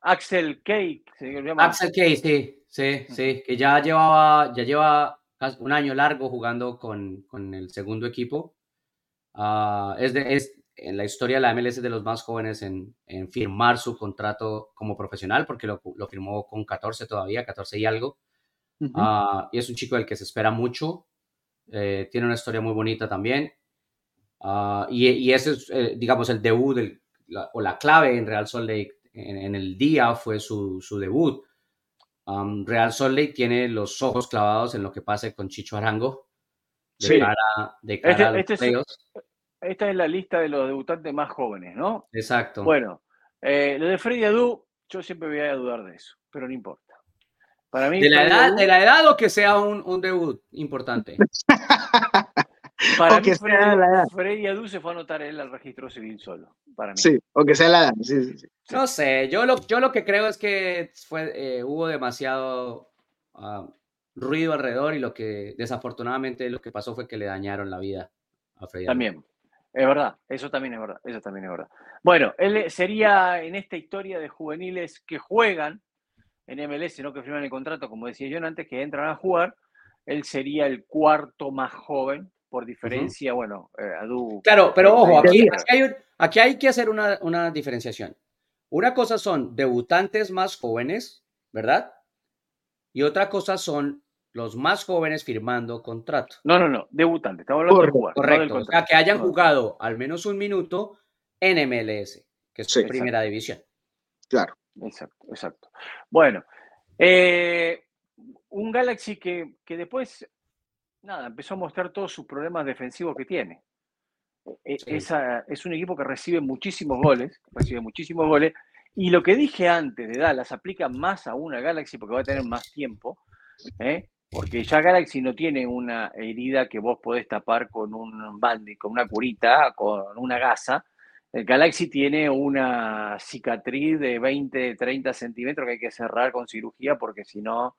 Axel Cake, se llama. Axel Cake, sí, sí, sí, que ya llevaba, ya lleva un año largo jugando con, con el segundo equipo. Ah, es, de, es en la historia de la MLS de los más jóvenes en, en firmar su contrato como profesional, porque lo, lo, firmó con 14 todavía, 14 y algo. Ah, y es un chico del que se espera mucho. Eh, tiene una historia muy bonita también. Uh, y, y, ese es, eh, digamos, el debut del, o la clave en Real Salt Lake en, el día fue su, su debut. Um, Real Salt Lake tiene los ojos clavados en lo que pase con Chicho Arango de sí. cara, de cara este, este es, Esta es la lista de los debutantes más jóvenes, ¿no? Exacto. Bueno, eh, lo de Freddy Adu, yo siempre voy a dudar de eso, pero no importa. Para mí, de, la edad, Adu, de la edad o que sea un, un debut importante. Para mí, Freddy, Freddy Adu se fue a anotar él al registro civil solo. Para mí. Sí, o que sea la edad. Sí, sí, sí. No sé, yo lo, yo lo que creo es que fue, eh, hubo demasiado uh, ruido alrededor y lo que desafortunadamente lo que pasó fue que le dañaron la vida a Freddy. También, es verdad, eso también es verdad, eso también es verdad. Bueno, él sería en esta historia de juveniles que juegan en MLS, no que firman el contrato, como decía yo antes, que entran a jugar, él sería el cuarto más joven por diferencia, bueno, eh, Adu. Claro, pero ojo, aquí, aquí, hay, que hacer una, una diferenciación. Una cosa son debutantes más jóvenes, ¿verdad? Y otra cosa son los más jóvenes firmando contrato. No, no, no, debutantes, estamos hablando de jugar. Correcto, o sea, que hayan jugado al menos un minuto en MLS, que es su primera división. Claro. Exacto, exacto. Bueno, eh, un Galaxy que, que después, nada, empezó a mostrar todos sus problemas defensivos que tiene. E, esa, es un equipo que recibe muchísimos goles, recibe muchísimos goles, y lo que dije antes de Dallas aplica más a una Galaxy porque va a tener más tiempo, ¿eh? porque ya Galaxy no tiene una herida que vos podés tapar con un bandi, con una curita, con una gasa. El Galaxy tiene una cicatriz de 20, 30 centímetros que hay que cerrar con cirugía porque si no,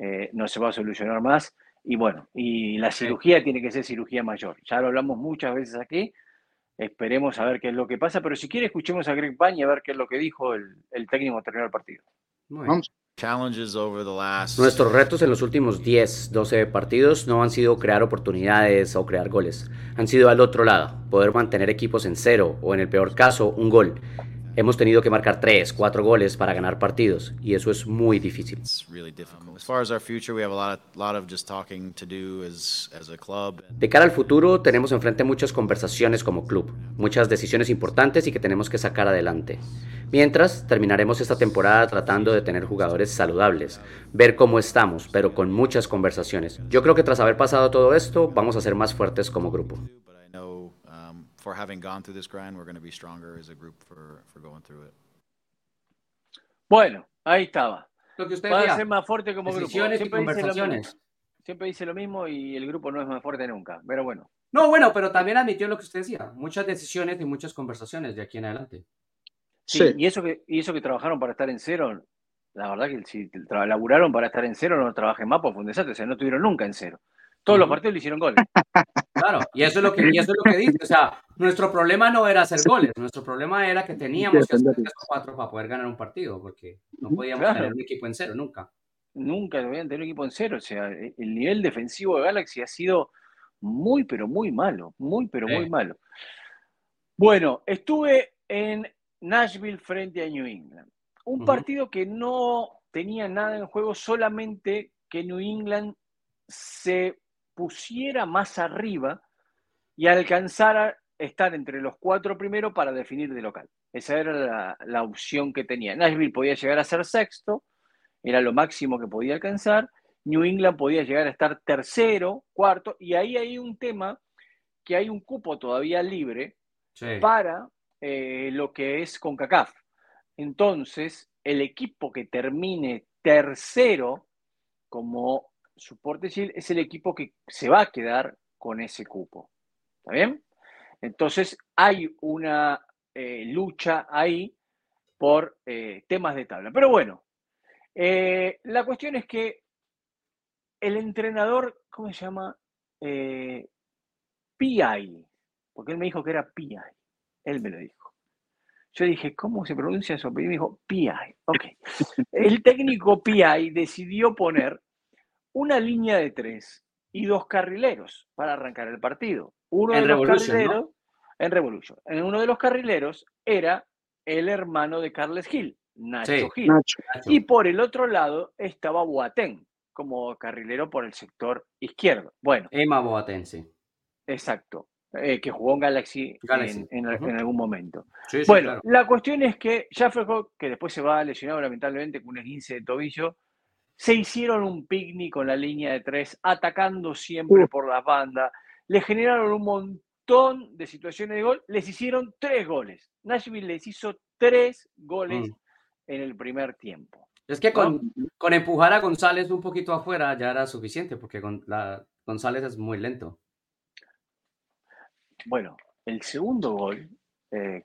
eh, no se va a solucionar más. Y bueno, y la cirugía tiene que ser cirugía mayor. Ya lo hablamos muchas veces aquí. Esperemos a ver qué es lo que pasa, pero si quiere escuchemos a Greg Pañ y a ver qué es lo que dijo el, el técnico terminó el partido. Vamos. Nuestros retos en los últimos 10, 12 partidos no han sido crear oportunidades o crear goles. Han sido al otro lado, poder mantener equipos en cero o en el peor caso un gol. Hemos tenido que marcar 3, 4 goles para ganar partidos y eso es muy difícil. De cara al futuro tenemos enfrente muchas conversaciones como club, muchas decisiones importantes y que tenemos que sacar adelante. Mientras, terminaremos esta temporada tratando de tener jugadores saludables, ver cómo estamos, pero con muchas conversaciones. Yo creo que tras haber pasado todo esto, vamos a ser más fuertes como grupo. Bueno, ahí estaba. Lo que usted Va a ser más fuerte como grupo. Siempre conversaciones. Dice Siempre dice lo mismo y el grupo no es más fuerte nunca, pero bueno. No, bueno, pero también admitió lo que usted decía. Muchas decisiones y muchas conversaciones de aquí en adelante. Sí, Y, eso que, y eso que trabajaron para estar en cero, la verdad que si laburaron para estar en cero, no trabajen más, pues fue un desastre, o sea, no estuvieron nunca en cero. Todos los partidos le hicieron goles. Claro, y eso es lo que, y eso es lo que dice. O sea, nuestro problema no era hacer goles, nuestro problema era que teníamos que hacer tres o cuatro para poder ganar un partido, porque no podíamos tener un equipo en cero, nunca. Nunca debían tener un equipo en cero. O sea, el nivel defensivo de Galaxy ha sido muy, pero muy malo. Muy, pero muy malo. Bueno, estuve en Nashville frente a New England. Un partido que no tenía nada en juego, solamente que New England se pusiera más arriba y alcanzara estar entre los cuatro primeros para definir de local. Esa era la, opción que tenía. Nashville podía llegar a ser sexto, era lo máximo que podía alcanzar. New England podía llegar a estar tercero, cuarto, y ahí hay un tema que hay un cupo todavía libre para eh, lo que es CONCACAF. Entonces, el equipo que termine tercero como soporte es el equipo que se va a quedar con ese cupo. ¿Está bien? Entonces, hay una eh, lucha ahí por eh, temas de tabla. Pero bueno, la cuestión es que el entrenador, ¿cómo se llama? PI, porque él me dijo que era PI. Él me lo dijo. Yo dije, ¿cómo se pronuncia eso? Y me dijo, PI. Ok. El técnico PI decidió poner una línea de tres y dos carrileros para arrancar el partido. Uno de los carrileros, en Revolution. En uno de los carrileros era el hermano de Carles Gil, Nacho Gil. Y por el otro lado estaba Boateng, como carrilero por el sector izquierdo. Bueno. Emma Boateng, sí. Exacto. Eh, que jugó en Galaxy, En, algún momento. bueno, la cuestión es que Jeffrey que después se va lesionado lamentablemente con un esguince de tobillo, se hicieron un picnic con la línea de tres, atacando siempre por las bandas, le generaron un montón de situaciones de gol, les hicieron tres goles. Nashville les hizo tres goles mm. en el primer tiempo. Es que con, con, empujar a González un poquito afuera ya era suficiente, porque con la, González es muy lento. Bueno, el segundo gol, eh,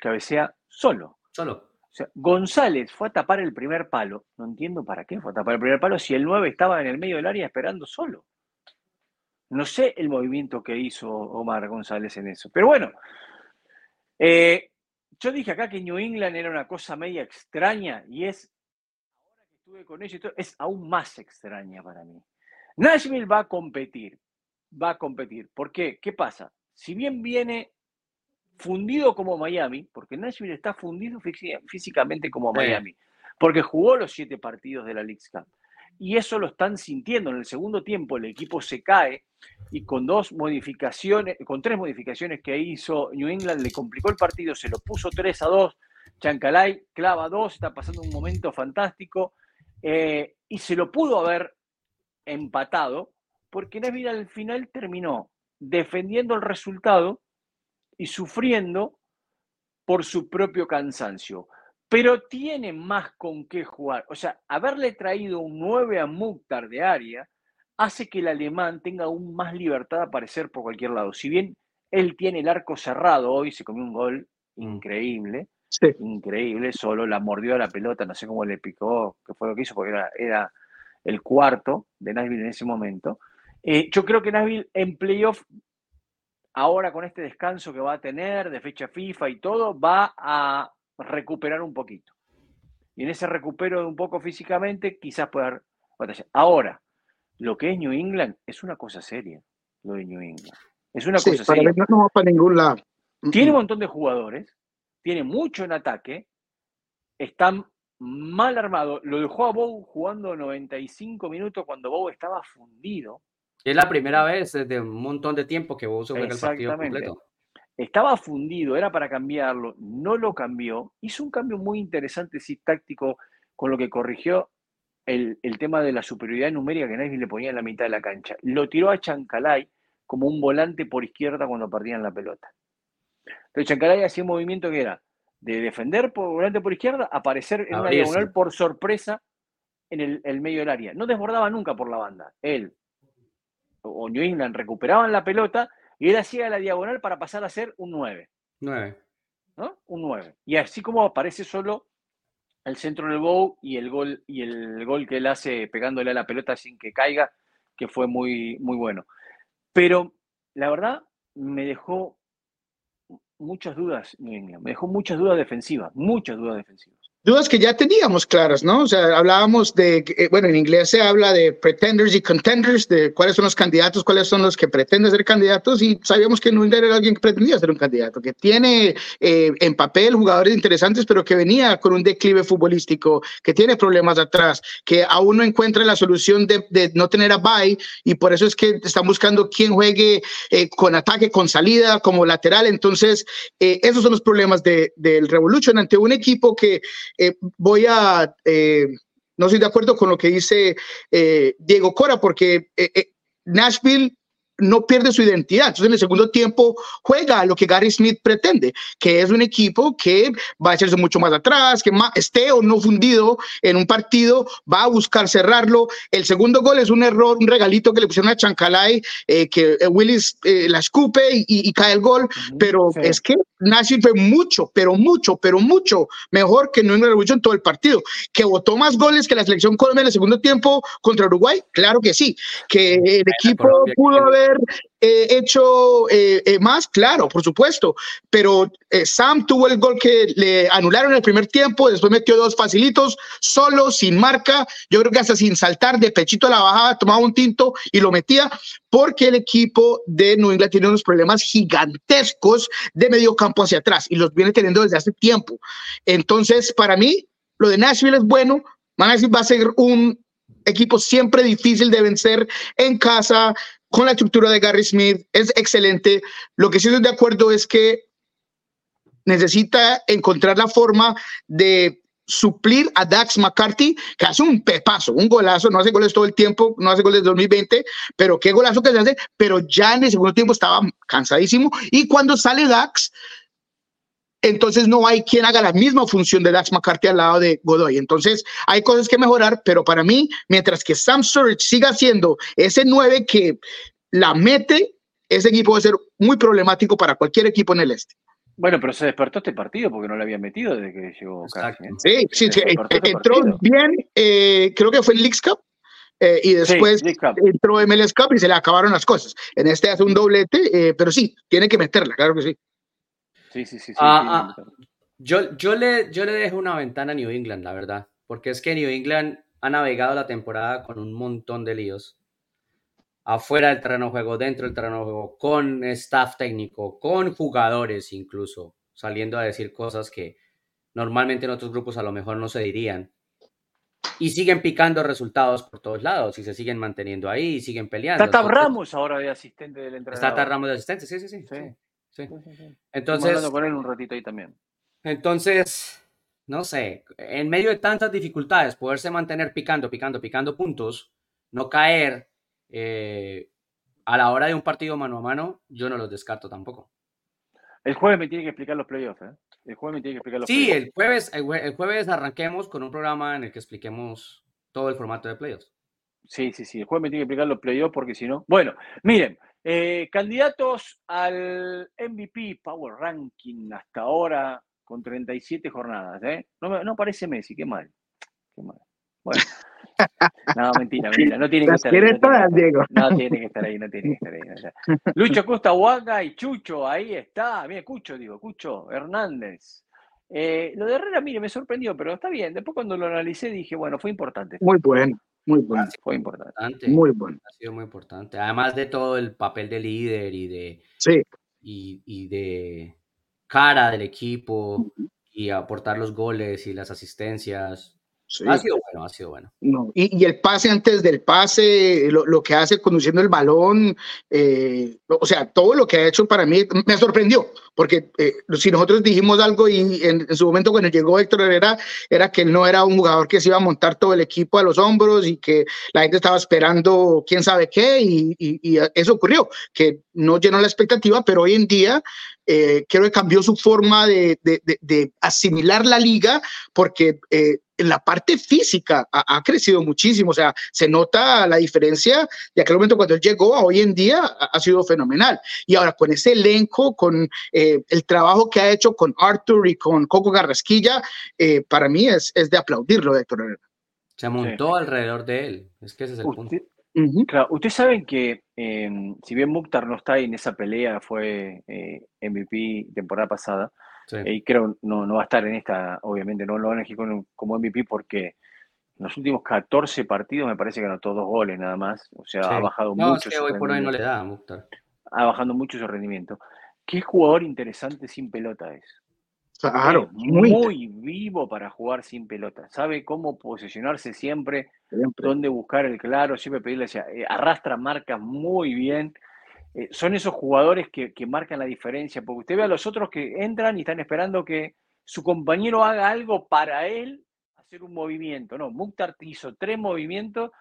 cabecea solo. Solo. O sea, González fue a tapar el primer palo. No entiendo para qué fue a tapar el primer palo si el 9 estaba en el medio del área esperando solo. No sé el movimiento que hizo Omar González en eso. Pero bueno, eh, yo dije acá que New England era una cosa media extraña y es, ahora que estuve con ellos, es aún más extraña para mí. Nashville va a competir va a competir. ¿Por qué? ¿Qué pasa? Si bien viene fundido como Miami, porque Nashville está fundido físicamente como Miami, porque jugó los siete partidos de la League Cup. Y eso lo están sintiendo. En el segundo tiempo el equipo se cae y con dos modificaciones, con tres modificaciones que hizo New England le complicó el partido, se lo puso 3 a 2. Chancalay clava 2, está pasando un momento fantástico eh, y se lo pudo haber empatado porque Nashville al final terminó defendiendo el resultado y sufriendo por su propio cansancio. Pero tiene más con qué jugar. O sea, haberle traído un 9 a Mukhtar de área hace que el alemán tenga aún más libertad de aparecer por cualquier lado. Si bien él tiene el arco cerrado hoy, se comió un gol mm. increíble, increíble, solo la mordió a la pelota, no sé cómo le picó, qué fue lo que hizo, porque era, el cuarto de Nashville en ese momento. Eh, yo creo que Nashville en playoff, ahora con este descanso que va a tener de fecha FIFA y todo, va a recuperar un poquito. Y en ese recupero de un poco físicamente, quizás pueda batallar. Ahora, lo que es New England es una cosa seria, lo de New England. Es una cosa seria. no va para ningún lado. Tiene un montón de jugadores, tiene mucho en ataque, están mal armados. Lo dejó a Bow jugando 95 minutos cuando Bow estaba fundido. Es la primera vez desde un montón de tiempo que se juega el partido completo. Estaba fundido, era para cambiarlo, no lo cambió. Hizo un cambio muy interesante, sí, táctico, con lo que corrigió el, tema de la superioridad numérica que nadie le ponía en la mitad de la cancha. Lo tiró a Chancalay como un volante por izquierda cuando perdían la pelota. Entonces Chancalay hacía un movimiento que era de defender por volante por izquierda, aparecer en una diagonal por sorpresa en el, medio del área. No desbordaba nunca por la banda. Él o New England recuperaban la pelota y él hacía la diagonal para pasar a ser un 9. 9. ¿no? Un 9. Y así como aparece solo el centro del bow y el gol y el gol que él hace pegándole a la pelota sin que caiga, que fue muy, muy bueno. Pero la verdad me dejó muchas dudas, me dejó muchas dudas defensivas, muchas dudas defensivas dudas que ya teníamos claras, ¿no? O sea, hablábamos de, eh, bueno, en inglés se habla de pretenders y contenders, de cuáles son los candidatos, cuáles son los que pretenden ser candidatos, y sabíamos que Nuinder era alguien que pretendía ser un candidato, que tiene eh, en papel jugadores interesantes, pero que venía con un declive futbolístico, que tiene problemas atrás, que aún no encuentra la solución de, no tener a Bay, y por eso es que están buscando quién juegue eh, con ataque, con salida, como lateral. Entonces, esos son los problemas de, del Revolution ante un equipo que eh, voy a, eh, no estoy de acuerdo con lo que dice eh, Diego Cora, porque Nashville no pierde su identidad. Entonces, en el segundo tiempo juega lo que Gary Smith pretende, que es un equipo que va a echarse mucho más atrás, que esté o no fundido en un partido, va a buscar cerrarlo. El segundo gol es un error, un regalito que le pusieron a Chancalay, eh, que eh, Willis eh, la escupe y, cae el gol, pero es que Nashville fue mucho, pero mucho, pero mucho mejor que no en la revolución todo el partido. Que votó más goles que la selección Colombia en el segundo tiempo contra Uruguay, claro que sí. Que el equipo pudo haber eh, hecho eh, eh, más, claro, por supuesto, pero Sam tuvo el gol que le anularon el primer tiempo, después metió dos facilitos, solo, sin marca, yo creo que hasta sin saltar de pechito a la bajada, tomaba un tinto y lo metía, porque el equipo de New England tiene unos problemas gigantescos de medio campo hacia atrás y los viene teniendo desde hace tiempo. Entonces, para mí, lo de Nashville es bueno, Nashville va a ser un equipo siempre difícil de vencer en casa, con la estructura de Gary Smith, es excelente. Lo que sí estoy de acuerdo es que necesita encontrar la forma de suplir a Dax McCarthy, que hace un pepazo, un golazo, no hace goles todo el tiempo, no hace goles de 2020, pero qué golazo que se hace, pero ya en el segundo tiempo estaba cansadísimo y cuando sale Dax, entonces no hay quien haga la misma función de Dax McCarthy al lado de Godoy. Entonces hay cosas que mejorar, pero para mí, mientras que Sam Surridge siga siendo ese 9 que la mete, ese equipo va a ser muy problemático para cualquier equipo en el este. Bueno, pero se despertó este partido porque no lo había metido desde que llegó ¿eh? Sí, sí, sí este entró bien, eh, creo que fue el Leagues Cup. Eh, y después entró MLS Cup y se le acabaron las cosas. En este hace un doblete, pero sí, tiene que meterla, claro que sí. Sí, sí, sí. Ah, ah, yo, yo, le, yo le dejo una ventana a New England, la verdad, porque es que New England ha navegado la temporada con un montón de líos. afuera del terreno de juego, dentro del terreno de juego, con staff técnico, con jugadores incluso, saliendo a decir cosas que normalmente en otros grupos a lo mejor no se dirían. Y siguen picando resultados por todos lados y se siguen manteniendo ahí y siguen peleando. Está Ramos ahora de asistente del entrenador. Está Ramos de asistente, sí, sí, sí. sí. Entonces, con él un ratito ahí también. Entonces, no sé, en medio de tantas dificultades, poderse mantener picando, picando, picando puntos, no caer eh, a la hora de un partido mano a mano, yo no los descarto tampoco. El jueves me tiene que explicar los playoffs, ¿eh? El jueves me tiene que explicar los sí, el jueves, el, jueves arranquemos con un programa en el que expliquemos todo el formato de playoffs. Sí, sí, sí. El jueves me tiene que explicar los playoffs porque si no. Bueno, miren, eh, candidatos al MVP Power Ranking hasta ahora con 37 jornadas, ¿eh? No, no parece Messi, qué mal. Qué mal. Bueno. No, mentira, mentira. No tiene que estar ahí. No, todas, Diego. no tiene que estar ahí, no tiene que estar ahí. Lucho Costa Huaca y Chucho, ahí está. Mira, Cucho, digo, Cucho Hernández. Eh, lo de Herrera, mire, me sorprendió, pero está bien. Después cuando lo analicé dije, bueno, fue importante. Muy bueno, muy bueno. Fue importante. Muy bueno. Ha sido muy importante. Además de todo el papel de líder y de, sí. y, y de cara del equipo y aportar los goles y las asistencias. Ha sido bueno, ha sido bueno. No. Y, el pase antes del pase, lo, que hace conduciendo el balón, eh, o sea, todo lo que ha hecho para mí me sorprendió, porque eh, si nosotros dijimos algo y en, su momento cuando llegó Héctor Herrera, era que no era un jugador que se iba a montar todo el equipo a los hombros y que la gente estaba esperando quién sabe qué, y, y eso ocurrió, que no llenó la expectativa, pero hoy en día eh, creo que cambió su forma de, de, asimilar la liga porque eh, la parte física ha, crecido muchísimo, o sea, se nota la diferencia de aquel momento cuando él llegó a hoy en día ha, sido fenomenal. Y ahora con ese elenco, con eh, el trabajo que ha hecho con Arthur y con Coco Garrasquilla, para mí es, es de aplaudirlo, Héctor Herrera. Se montó alrededor de él, es que ese es el punto. Claro, ustedes saben que em, si bien Mukhtar no está ahí en esa pelea, fue eh, MVP temporada pasada, eh, y creo no, no va a estar en esta, obviamente no lo van a elegir como, MVP porque en los últimos 14 partidos me parece que anotó dos goles nada más, o sea, ha bajado mucho. hoy por hoy no le da a Mukhtar. Ha bajado mucho su rendimiento. ¿Qué jugador interesante sin pelota es? Claro, muy, vivo para jugar sin pelota. Sabe cómo posicionarse siempre, dónde buscar el claro, siempre pedirle, eh, arrastra marcas muy bien. Eh, son esos jugadores que, marcan la diferencia, porque usted ve a los otros que entran y están esperando que su compañero haga algo para él, hacer un movimiento. No, Mukhtar hizo tres movimientos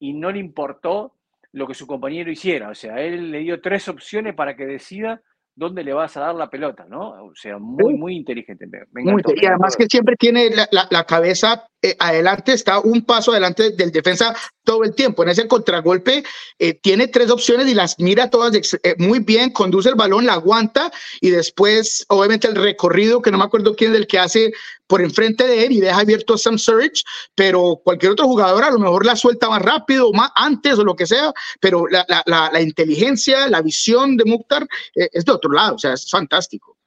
y no le importó lo que su compañero hiciera. O sea, él le dio tres opciones para que decida dónde le vas a dar la pelota, ¿no? O sea, muy, muy inteligente. y además que siempre tiene la, cabeza eh, adelante, está un paso adelante del defensa todo el tiempo. En ese contragolpe eh, tiene tres opciones y las mira todas eh, muy bien, conduce el balón, la aguanta y después, obviamente, el recorrido, que no me acuerdo quién es el que hace por enfrente de él y deja abierto a Sam Surridge, pero cualquier otro jugador a lo mejor la suelta más rápido, más antes o lo que sea, pero la, la, la, inteligencia, la visión de Mukhtar es de otro lado, o sea, es fantástico.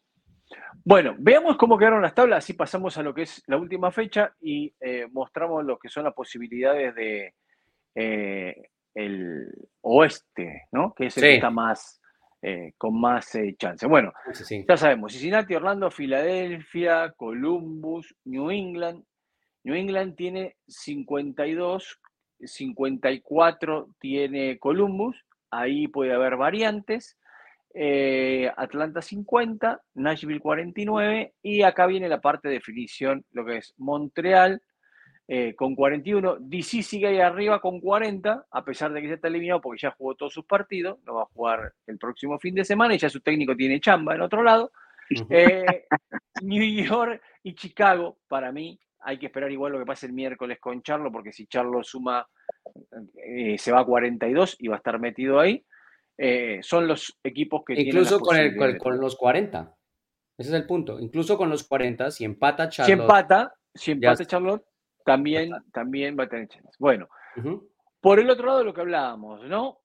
Bueno, veamos cómo quedaron las tablas, así pasamos a lo que es la última fecha y eh, mostramos lo que son las posibilidades de eh, el oeste, ¿no? Que es el que está más, eh, con más chance. Bueno, ya sabemos, Cincinnati, Orlando, Filadelfia, Columbus, New England. New England tiene 52, 54 tiene Columbus, ahí puede haber variantes. Eh, Atlanta 50, Nashville 49 y acá viene la parte de definición, lo que es Montreal, eh, con 41. DC sigue ahí arriba con 40, a pesar de que ya está eliminado porque ya jugó todos sus partidos. Lo va a jugar el próximo fin de semana y ya su técnico tiene chamba en otro lado. Eh, New York y Chicago, para mí, hay que esperar igual lo que pase el miércoles con Charlo, porque si Charlo suma, se va a 42 y va a estar metido ahí. Son los equipos que Incluso con, con, los 40. Ese es el punto. Incluso con los 40, si empata Charlotte. Si empata, si empata Charlotte, también, también va a tener chances. Bueno, por el otro lado lo que hablábamos, ¿no?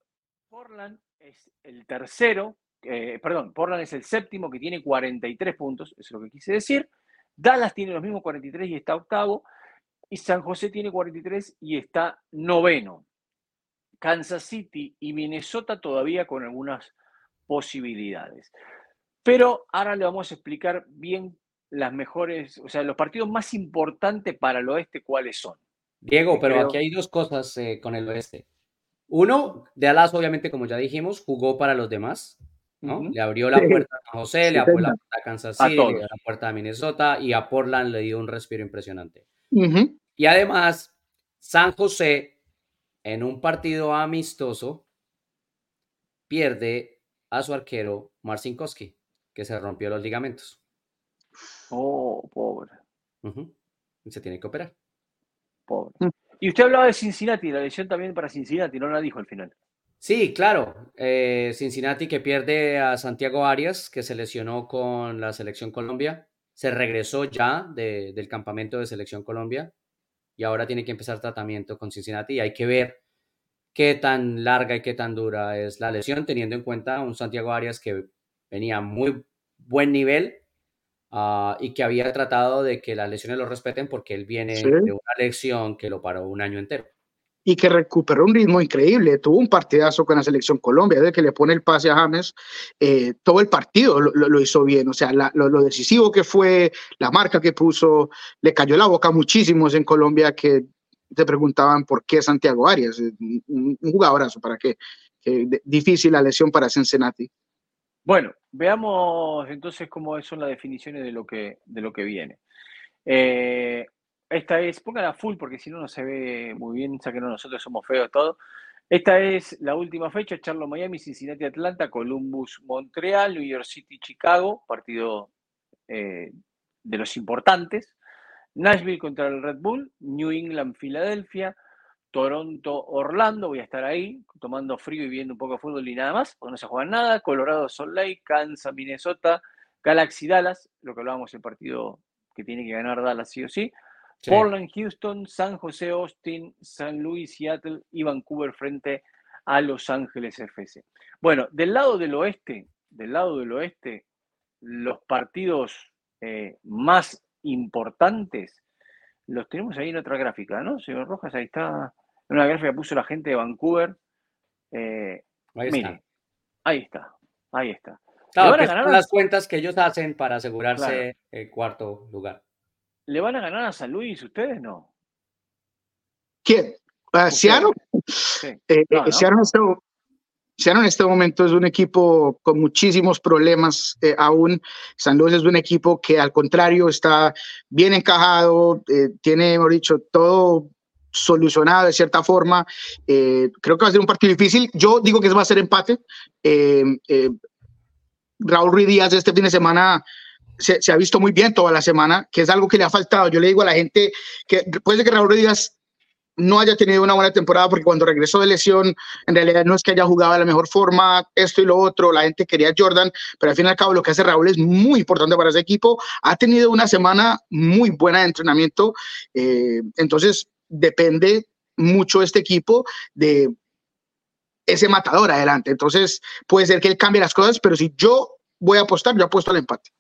Portland es el tercero, eh, perdón, Portland es el séptimo que tiene 43 puntos, eso es lo que quise decir. Dallas tiene los mismos 43 y está octavo. Y San José tiene 43 y está noveno. Kansas City y Minnesota todavía con algunas posibilidades. Pero ahora le vamos a explicar bien las mejores, o sea, los partidos más importantes para el oeste, cuáles son. Diego, pero aquí hay dos cosas eh, con el oeste. Uno, Dallas, obviamente, como ya dijimos, jugó para los demás. ¿no? Le abrió la puerta a José, le abrió la puerta a Kansas City, le abrió la puerta a Minnesota y a Portland le dio un respiro impresionante. Y además, San José, en un partido amistoso, pierde a su arquero Marcinkowski, que se rompió los ligamentos. Oh, pobre. Se tiene que operar. Pobre. Mm. Y usted hablaba de Cincinnati, la lesión también para Cincinnati, no la dijo al final. Sí, claro. Eh, Cincinnati que pierde a Santiago Arias, que se lesionó con la Selección Colombia. Se regresó ya del campamento de Selección Colombia y ahora tiene que empezar tratamiento con Cincinnati. Y hay que ver qué tan larga y qué tan dura es la lesión, teniendo en cuenta un Santiago Arias que venía muy buen nivel Ah, y que había tratado de que las lesiones lo respeten porque él viene de una lesión que lo paró un año entero. Y que recuperó un ritmo increíble, tuvo un partidazo con la selección Colombia, desde que le pone el pase a James, eh, todo el partido lo, hizo bien, o sea, lo, decisivo que fue, la marca que puso, le cayó la boca a muchísimos en Colombia que te preguntaban por qué Santiago Arias, un, un jugadorazo, para qué, difícil la lesión para Cincinnati. Bueno, veamos entonces cómo son las definiciones de lo que, de lo que viene. Eh, esta es, póngala full porque si no, no se ve muy bien, ya que no nosotros somos feos todo. Esta es la última fecha, Charlotte Miami, Cincinnati Atlanta, Columbus Montreal, New York City Chicago, partido eh, de los importantes, Nashville contra el Red Bull, New England Filadelfia, Toronto, Orlando, voy a estar ahí tomando frío y viendo un poco de fútbol y nada más, porque no se juega nada. Colorado, Salt Lake, Kansas, Minnesota, Galaxy, Dallas, lo que hablábamos el partido que tiene que ganar Dallas sí o sí. Portland, Houston, San José, Austin, San Luis, Seattle y Vancouver frente a Los Ángeles FC. Bueno, del lado del oeste, del lado del oeste, los partidos eh, más importantes los tenemos ahí en otra gráfica, ¿no? Señor Rojas, ahí está. En una gráfica puso la gente de Vancouver. Eh, ahí mire, está. ahí está. Ahí está. Claro, que son las cuentas que ellos hacen para asegurarse el cuarto lugar. ¿Le van a ganar a San Luis ustedes no? ¿Quién? ¿A Seattle? Sí. Eh, no, no. Seattle en este momento es un equipo con muchísimos problemas eh, aún. San Luis es un equipo que al contrario está bien encajado, eh, tiene, hemos dicho, todo solucionado de cierta forma. Eh, creo que va a ser un partido difícil. Yo digo que va a ser empate. Raúl Ruiz Díaz este fin de semana se, ha visto muy bien toda la semana, que es algo que le ha faltado. Yo le digo a la gente que puede ser que Raúl Díaz no haya tenido una buena temporada porque cuando regresó de lesión, en realidad no es que haya jugado de la mejor forma, esto y lo otro, la gente quería Jordan, pero al fin y al cabo lo que hace Raúl es muy importante para ese equipo. Ha tenido una semana muy buena de entrenamiento, eh, entonces depende mucho este equipo de ese matador adelante. Entonces puede ser que él cambie las cosas, pero si yo voy a apostar, yo apuesto al empate.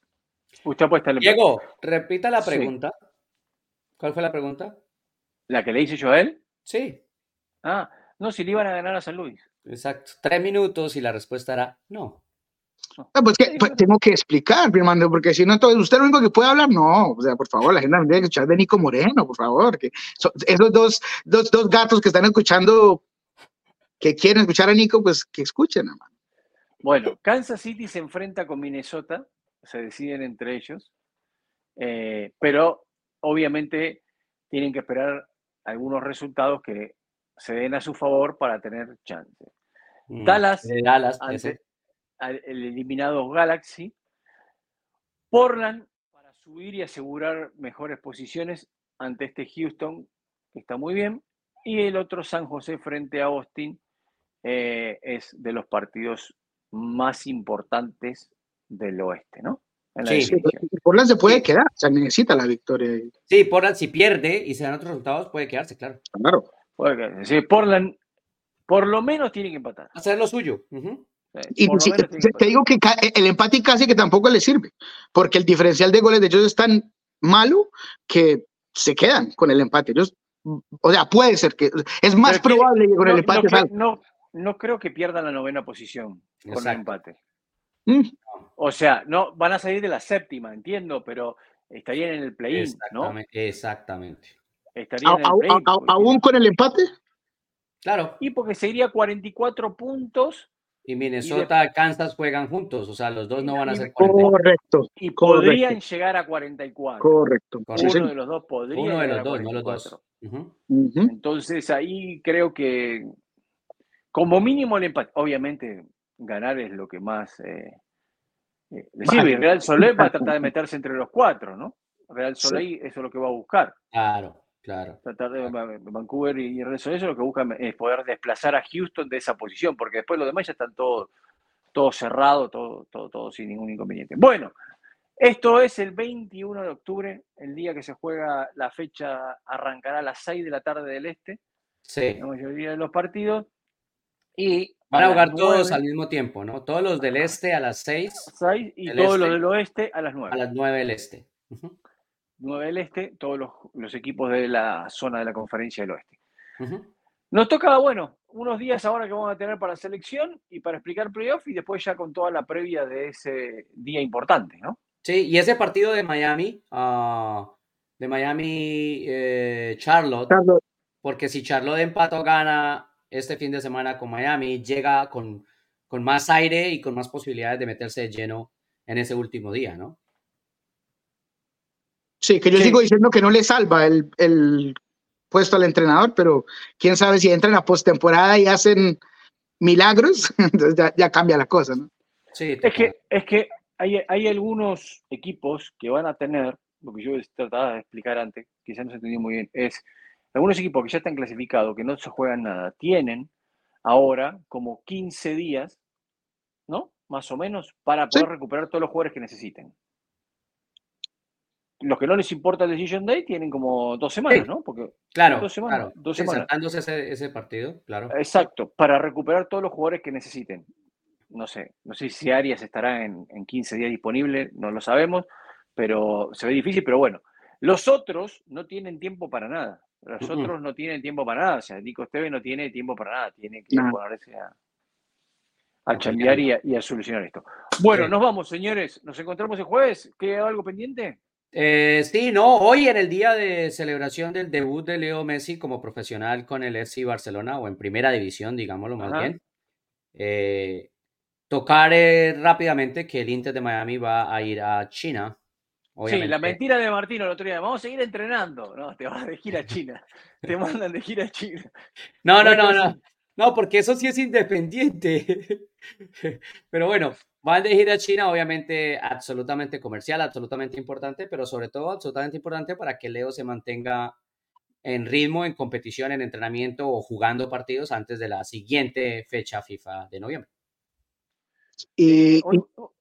Usted apuesta. Diego, repita la pregunta. ¿Cuál fue la pregunta? ¿La que le hice yo a él? Sí. Ah, no, si le iban a ganar a San Luis. Exacto. Tres minutos y la respuesta era no. Ah, pues, que, pues, tengo que explicar, mi hermano, porque si no, usted es lo único que puede hablar, no, o sea, por favor, la gente no tiene que escuchar de Nico Moreno, por favor, que esos dos, dos, dos, gatos que están escuchando, que quieren escuchar a Nico, pues que escuchen, hermano. Bueno, Kansas City se enfrenta con Minnesota, se deciden entre ellos, eh, pero obviamente tienen que esperar algunos resultados que se den a su favor para tener chance. Mm, Dallas, Dallas el eliminado Galaxy. Portland para subir y asegurar mejores posiciones ante este Houston, que está muy bien. Y el otro San José frente a Austin eh, es de los partidos más importantes del oeste, ¿no? sí, Portland se puede quedar, o sea, necesita la victoria. Sí, Portland si pierde y se dan otros resultados puede quedarse, claro. Claro. Puede Sí, Portland por lo menos tiene que empatar. Hacer lo suyo. y te, digo que el empate casi que tampoco le sirve, porque el diferencial de goles de ellos es tan malo que se quedan con el empate. Ellos o sea, puede ser que es más probable que, con el empate no, no, creo que pierdan la novena posición con el empate. Mm. O sea, no van a salir de la séptima, entiendo, pero estarían en el play-in, ¿no? Exactamente. Estarían en el play ¿Aún con el empate? Claro. Y porque sería 44 puntos y Minnesota, y Kansas juegan juntos, o sea, los dos no van a ser 44. Correcto. Y podrían llegar a 44. Correcto. Uno de los dos podría. Uno de los dos, no los dos. Entonces ahí creo que como mínimo el empate, obviamente ganar es lo que más eh, eh Real Soleil va a tratar de meterse entre los cuatro, ¿no? Real Soleil eso es lo que va a buscar. Claro. Claro. Tratar de Vancouver y resto de eso lo que buscan es poder desplazar a Houston de esa posición, porque después los demás ya están todos todo cerrados, todo, todo, todo sin ningún inconveniente. Bueno, esto es el 21 de octubre, el día que se juega la fecha, arrancará a las 6 de la tarde del este. Sí. La mayoría de los partidos. Y Van a jugar todos al mismo tiempo, ¿no? Todos los del este a las 6. 6 y todos los este del oeste a las 9. A las 9 del este. 9 del Este, todos los, equipos de la zona de la Conferencia del Oeste. Nos toca, bueno, unos días ahora que vamos a tener para selección y para explicar playoff y después ya con toda la previa de ese día importante, ¿no? Sí, y ese partido de Miami, ah, de Miami eh, Charlotte, porque si Charlotte empata o gana este fin de semana con Miami, llega con, con más aire y con más posibilidades de meterse de lleno en ese último día, ¿no? Sí, que yo sigo diciendo que no le salva el, puesto al entrenador, pero quién sabe si entran a postemporada y hacen milagros, entonces ya, cambia la cosa, ¿no? Sí, es que, es que hay, hay, algunos equipos que van a tener, lo que yo trataba de explicar antes, quizás no se entendió muy bien, es algunos equipos que ya están clasificados, que no se juegan nada, tienen ahora como 15 días, ¿no? Más o menos, para poder recuperar todos los jugadores que necesiten los que no les importa el Decision Day tienen como dos semanas, ¿no? Porque claro, dos semanas, Dos semanas. Ese, ese, partido, claro. Exacto, para recuperar todos los jugadores que necesiten. No sé, no sé si Arias estará en, en 15 días disponible, no lo sabemos, pero se ve difícil, pero bueno. Los otros no tienen tiempo para nada. Los otros no tienen tiempo para nada. O sea, Nico Esteve no tiene tiempo para nada. Tiene que ponerse a, a chambear y a, solucionar esto. Bueno, nos vamos, señores. Nos encontramos el jueves. ¿Queda algo pendiente? Eh, sí, no, hoy en el día de celebración del debut de Leo Messi como profesional con el FC Barcelona o en primera división, digámoslo más bien, eh, tocar rápidamente que el Inter de Miami va a ir a China. Sí, la mentira de Martino el otro día, vamos a seguir entrenando, no, te vas de gira a China, te mandan de gira a China. No, no, no, no, no, porque eso sí es independiente. Pero bueno, Van de gira a China, obviamente, absolutamente comercial, absolutamente importante, pero sobre todo absolutamente importante para que Leo se mantenga en ritmo, en competición, en entrenamiento o jugando partidos antes de la siguiente fecha FIFA de noviembre. Y, oh,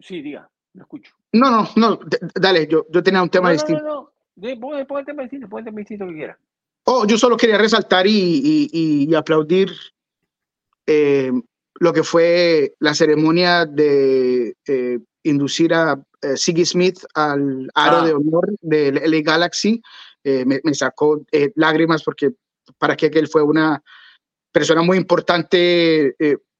sí, diga, lo escucho. No, no, no, dale, yo, yo tenía un tema distinto. No, no, no, pon el tema distinto, pon el tema distinto que quiera. Oh, yo solo quería resaltar y, y, aplaudir eh, lo que fue la ceremonia de eh, inducir a eh, Siggy Smith al aro ah. de honor del LA Galaxy. Eh, me, sacó lágrimas porque para que él fue una persona muy importante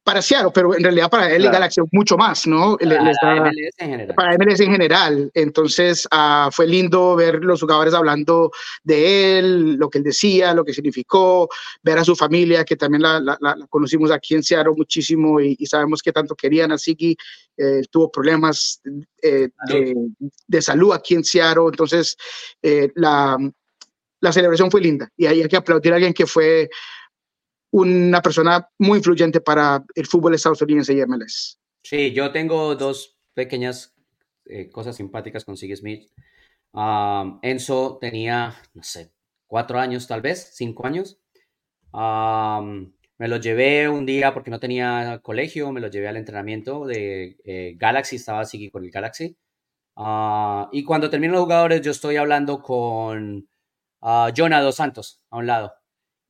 para Seattle, pero en realidad para él Galaxy mucho más, ¿no? Para, MLS en general. para MLS en general. Entonces uh, fue lindo ver los jugadores hablando de él, lo que él decía, lo que significó, ver a su familia, que también la, la, la conocimos aquí en Seattle muchísimo y, y, sabemos que tanto querían a Siki. Eh, tuvo problemas eh, de, de, salud aquí en Seattle, entonces eh, la, la celebración fue linda y hay que aplaudir a alguien que fue una persona muy influyente para el fútbol estadounidense y MLS. Sí, yo tengo dos pequeñas eh, cosas simpáticas con Sig Smith. Enzo tenía, no sé, cuatro años tal vez, cinco años. me lo llevé un día porque no tenía colegio, me lo llevé al entrenamiento de eh, Galaxy, estaba Sig con el Galaxy. Ah, y cuando terminan los jugadores, yo estoy hablando con uh, Dos Santos a un lado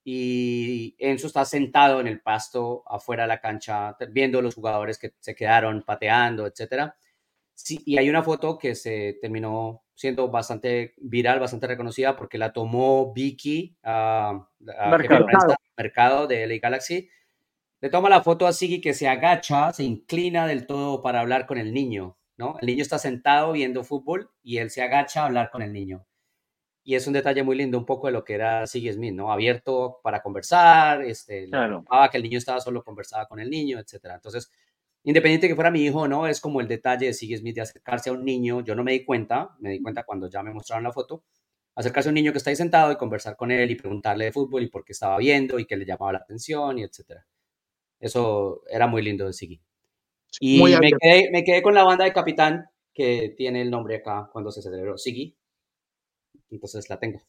y Enzo está sentado en el pasto afuera de la cancha viendo los jugadores que se quedaron pateando, etcétera. Sí, y hay una foto que se terminó siendo bastante viral, bastante reconocida, porque la tomó Vicky, a mercado. mercado de LA Galaxy. Le toma la foto a Siggy que se agacha, se inclina del todo para hablar con el niño, ¿no? El niño está sentado viendo fútbol y él se agacha a hablar con el niño. Y es un detalle muy lindo, un poco de lo que era Siggy Smith, ¿no? Abierto para conversar, este, claro. que el niño estaba solo, conversaba con el niño, etcétera. Entonces, independiente que fuera mi hijo no, es como el detalle de Siggy Smith de acercarse a un niño. Yo no me di cuenta, me di cuenta cuando ya me mostraron la foto. Acercarse a un niño que está ahí sentado y conversar con él y preguntarle de fútbol y por qué estaba viendo y qué le llamaba la atención y etcétera. Eso era muy lindo de Siggy. Y me quedé, me quedé, con la banda de Capitán que tiene el nombre acá cuando se celebró, Siggy. Entonces la tengo.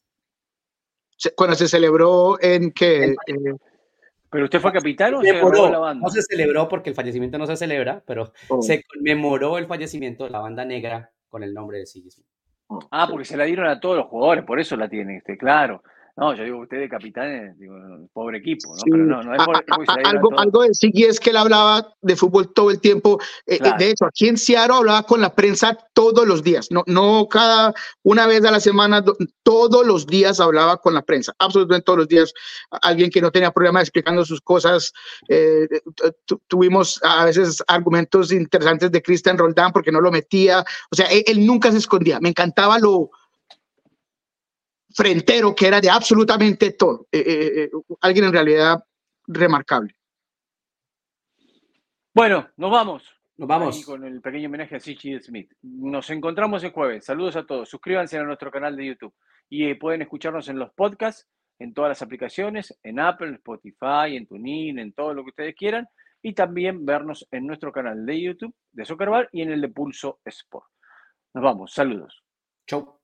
Cuando se celebró en que... ¿Pero usted fue capitán o se celebró la banda? No se celebró porque el fallecimiento no se celebra, pero oh. se conmemoró el fallecimiento de la banda negra con el nombre de Siggy Ah, porque se la dieron a todos los jugadores, por eso la tiene este, claro. No, yo digo, usted de capitán, digo, pobre equipo, ¿no? Pero no, no es por, algo, algo de Siggy es que él hablaba de fútbol todo el tiempo. Eh, eh, de hecho, aquí en Seattle hablaba con la prensa todos los días, no, no cada una vez a la semana, todos los días hablaba con la prensa, absolutamente todos los días. Alguien que no tenía problema explicando sus cosas. Eh, tuvimos a veces argumentos interesantes de Cristian Roldán porque no lo metía. O sea, él nunca se escondía. Me encantaba lo frentero que era de absolutamente todo. Eh, eh, eh, alguien en realidad remarcable. Bueno, nos vamos. Nos vamos. con el pequeño homenaje a C.G. Smith. Nos encontramos el jueves. Saludos a todos. Suscríbanse a nuestro canal de YouTube. Y pueden escucharnos en los podcasts, en todas las aplicaciones, en Apple, en Spotify, en TuneIn, en todo lo que ustedes quieran. Y también vernos en nuestro canal de YouTube de Soccer y en el de Pulso Sport. Nos vamos. Saludos. Chau.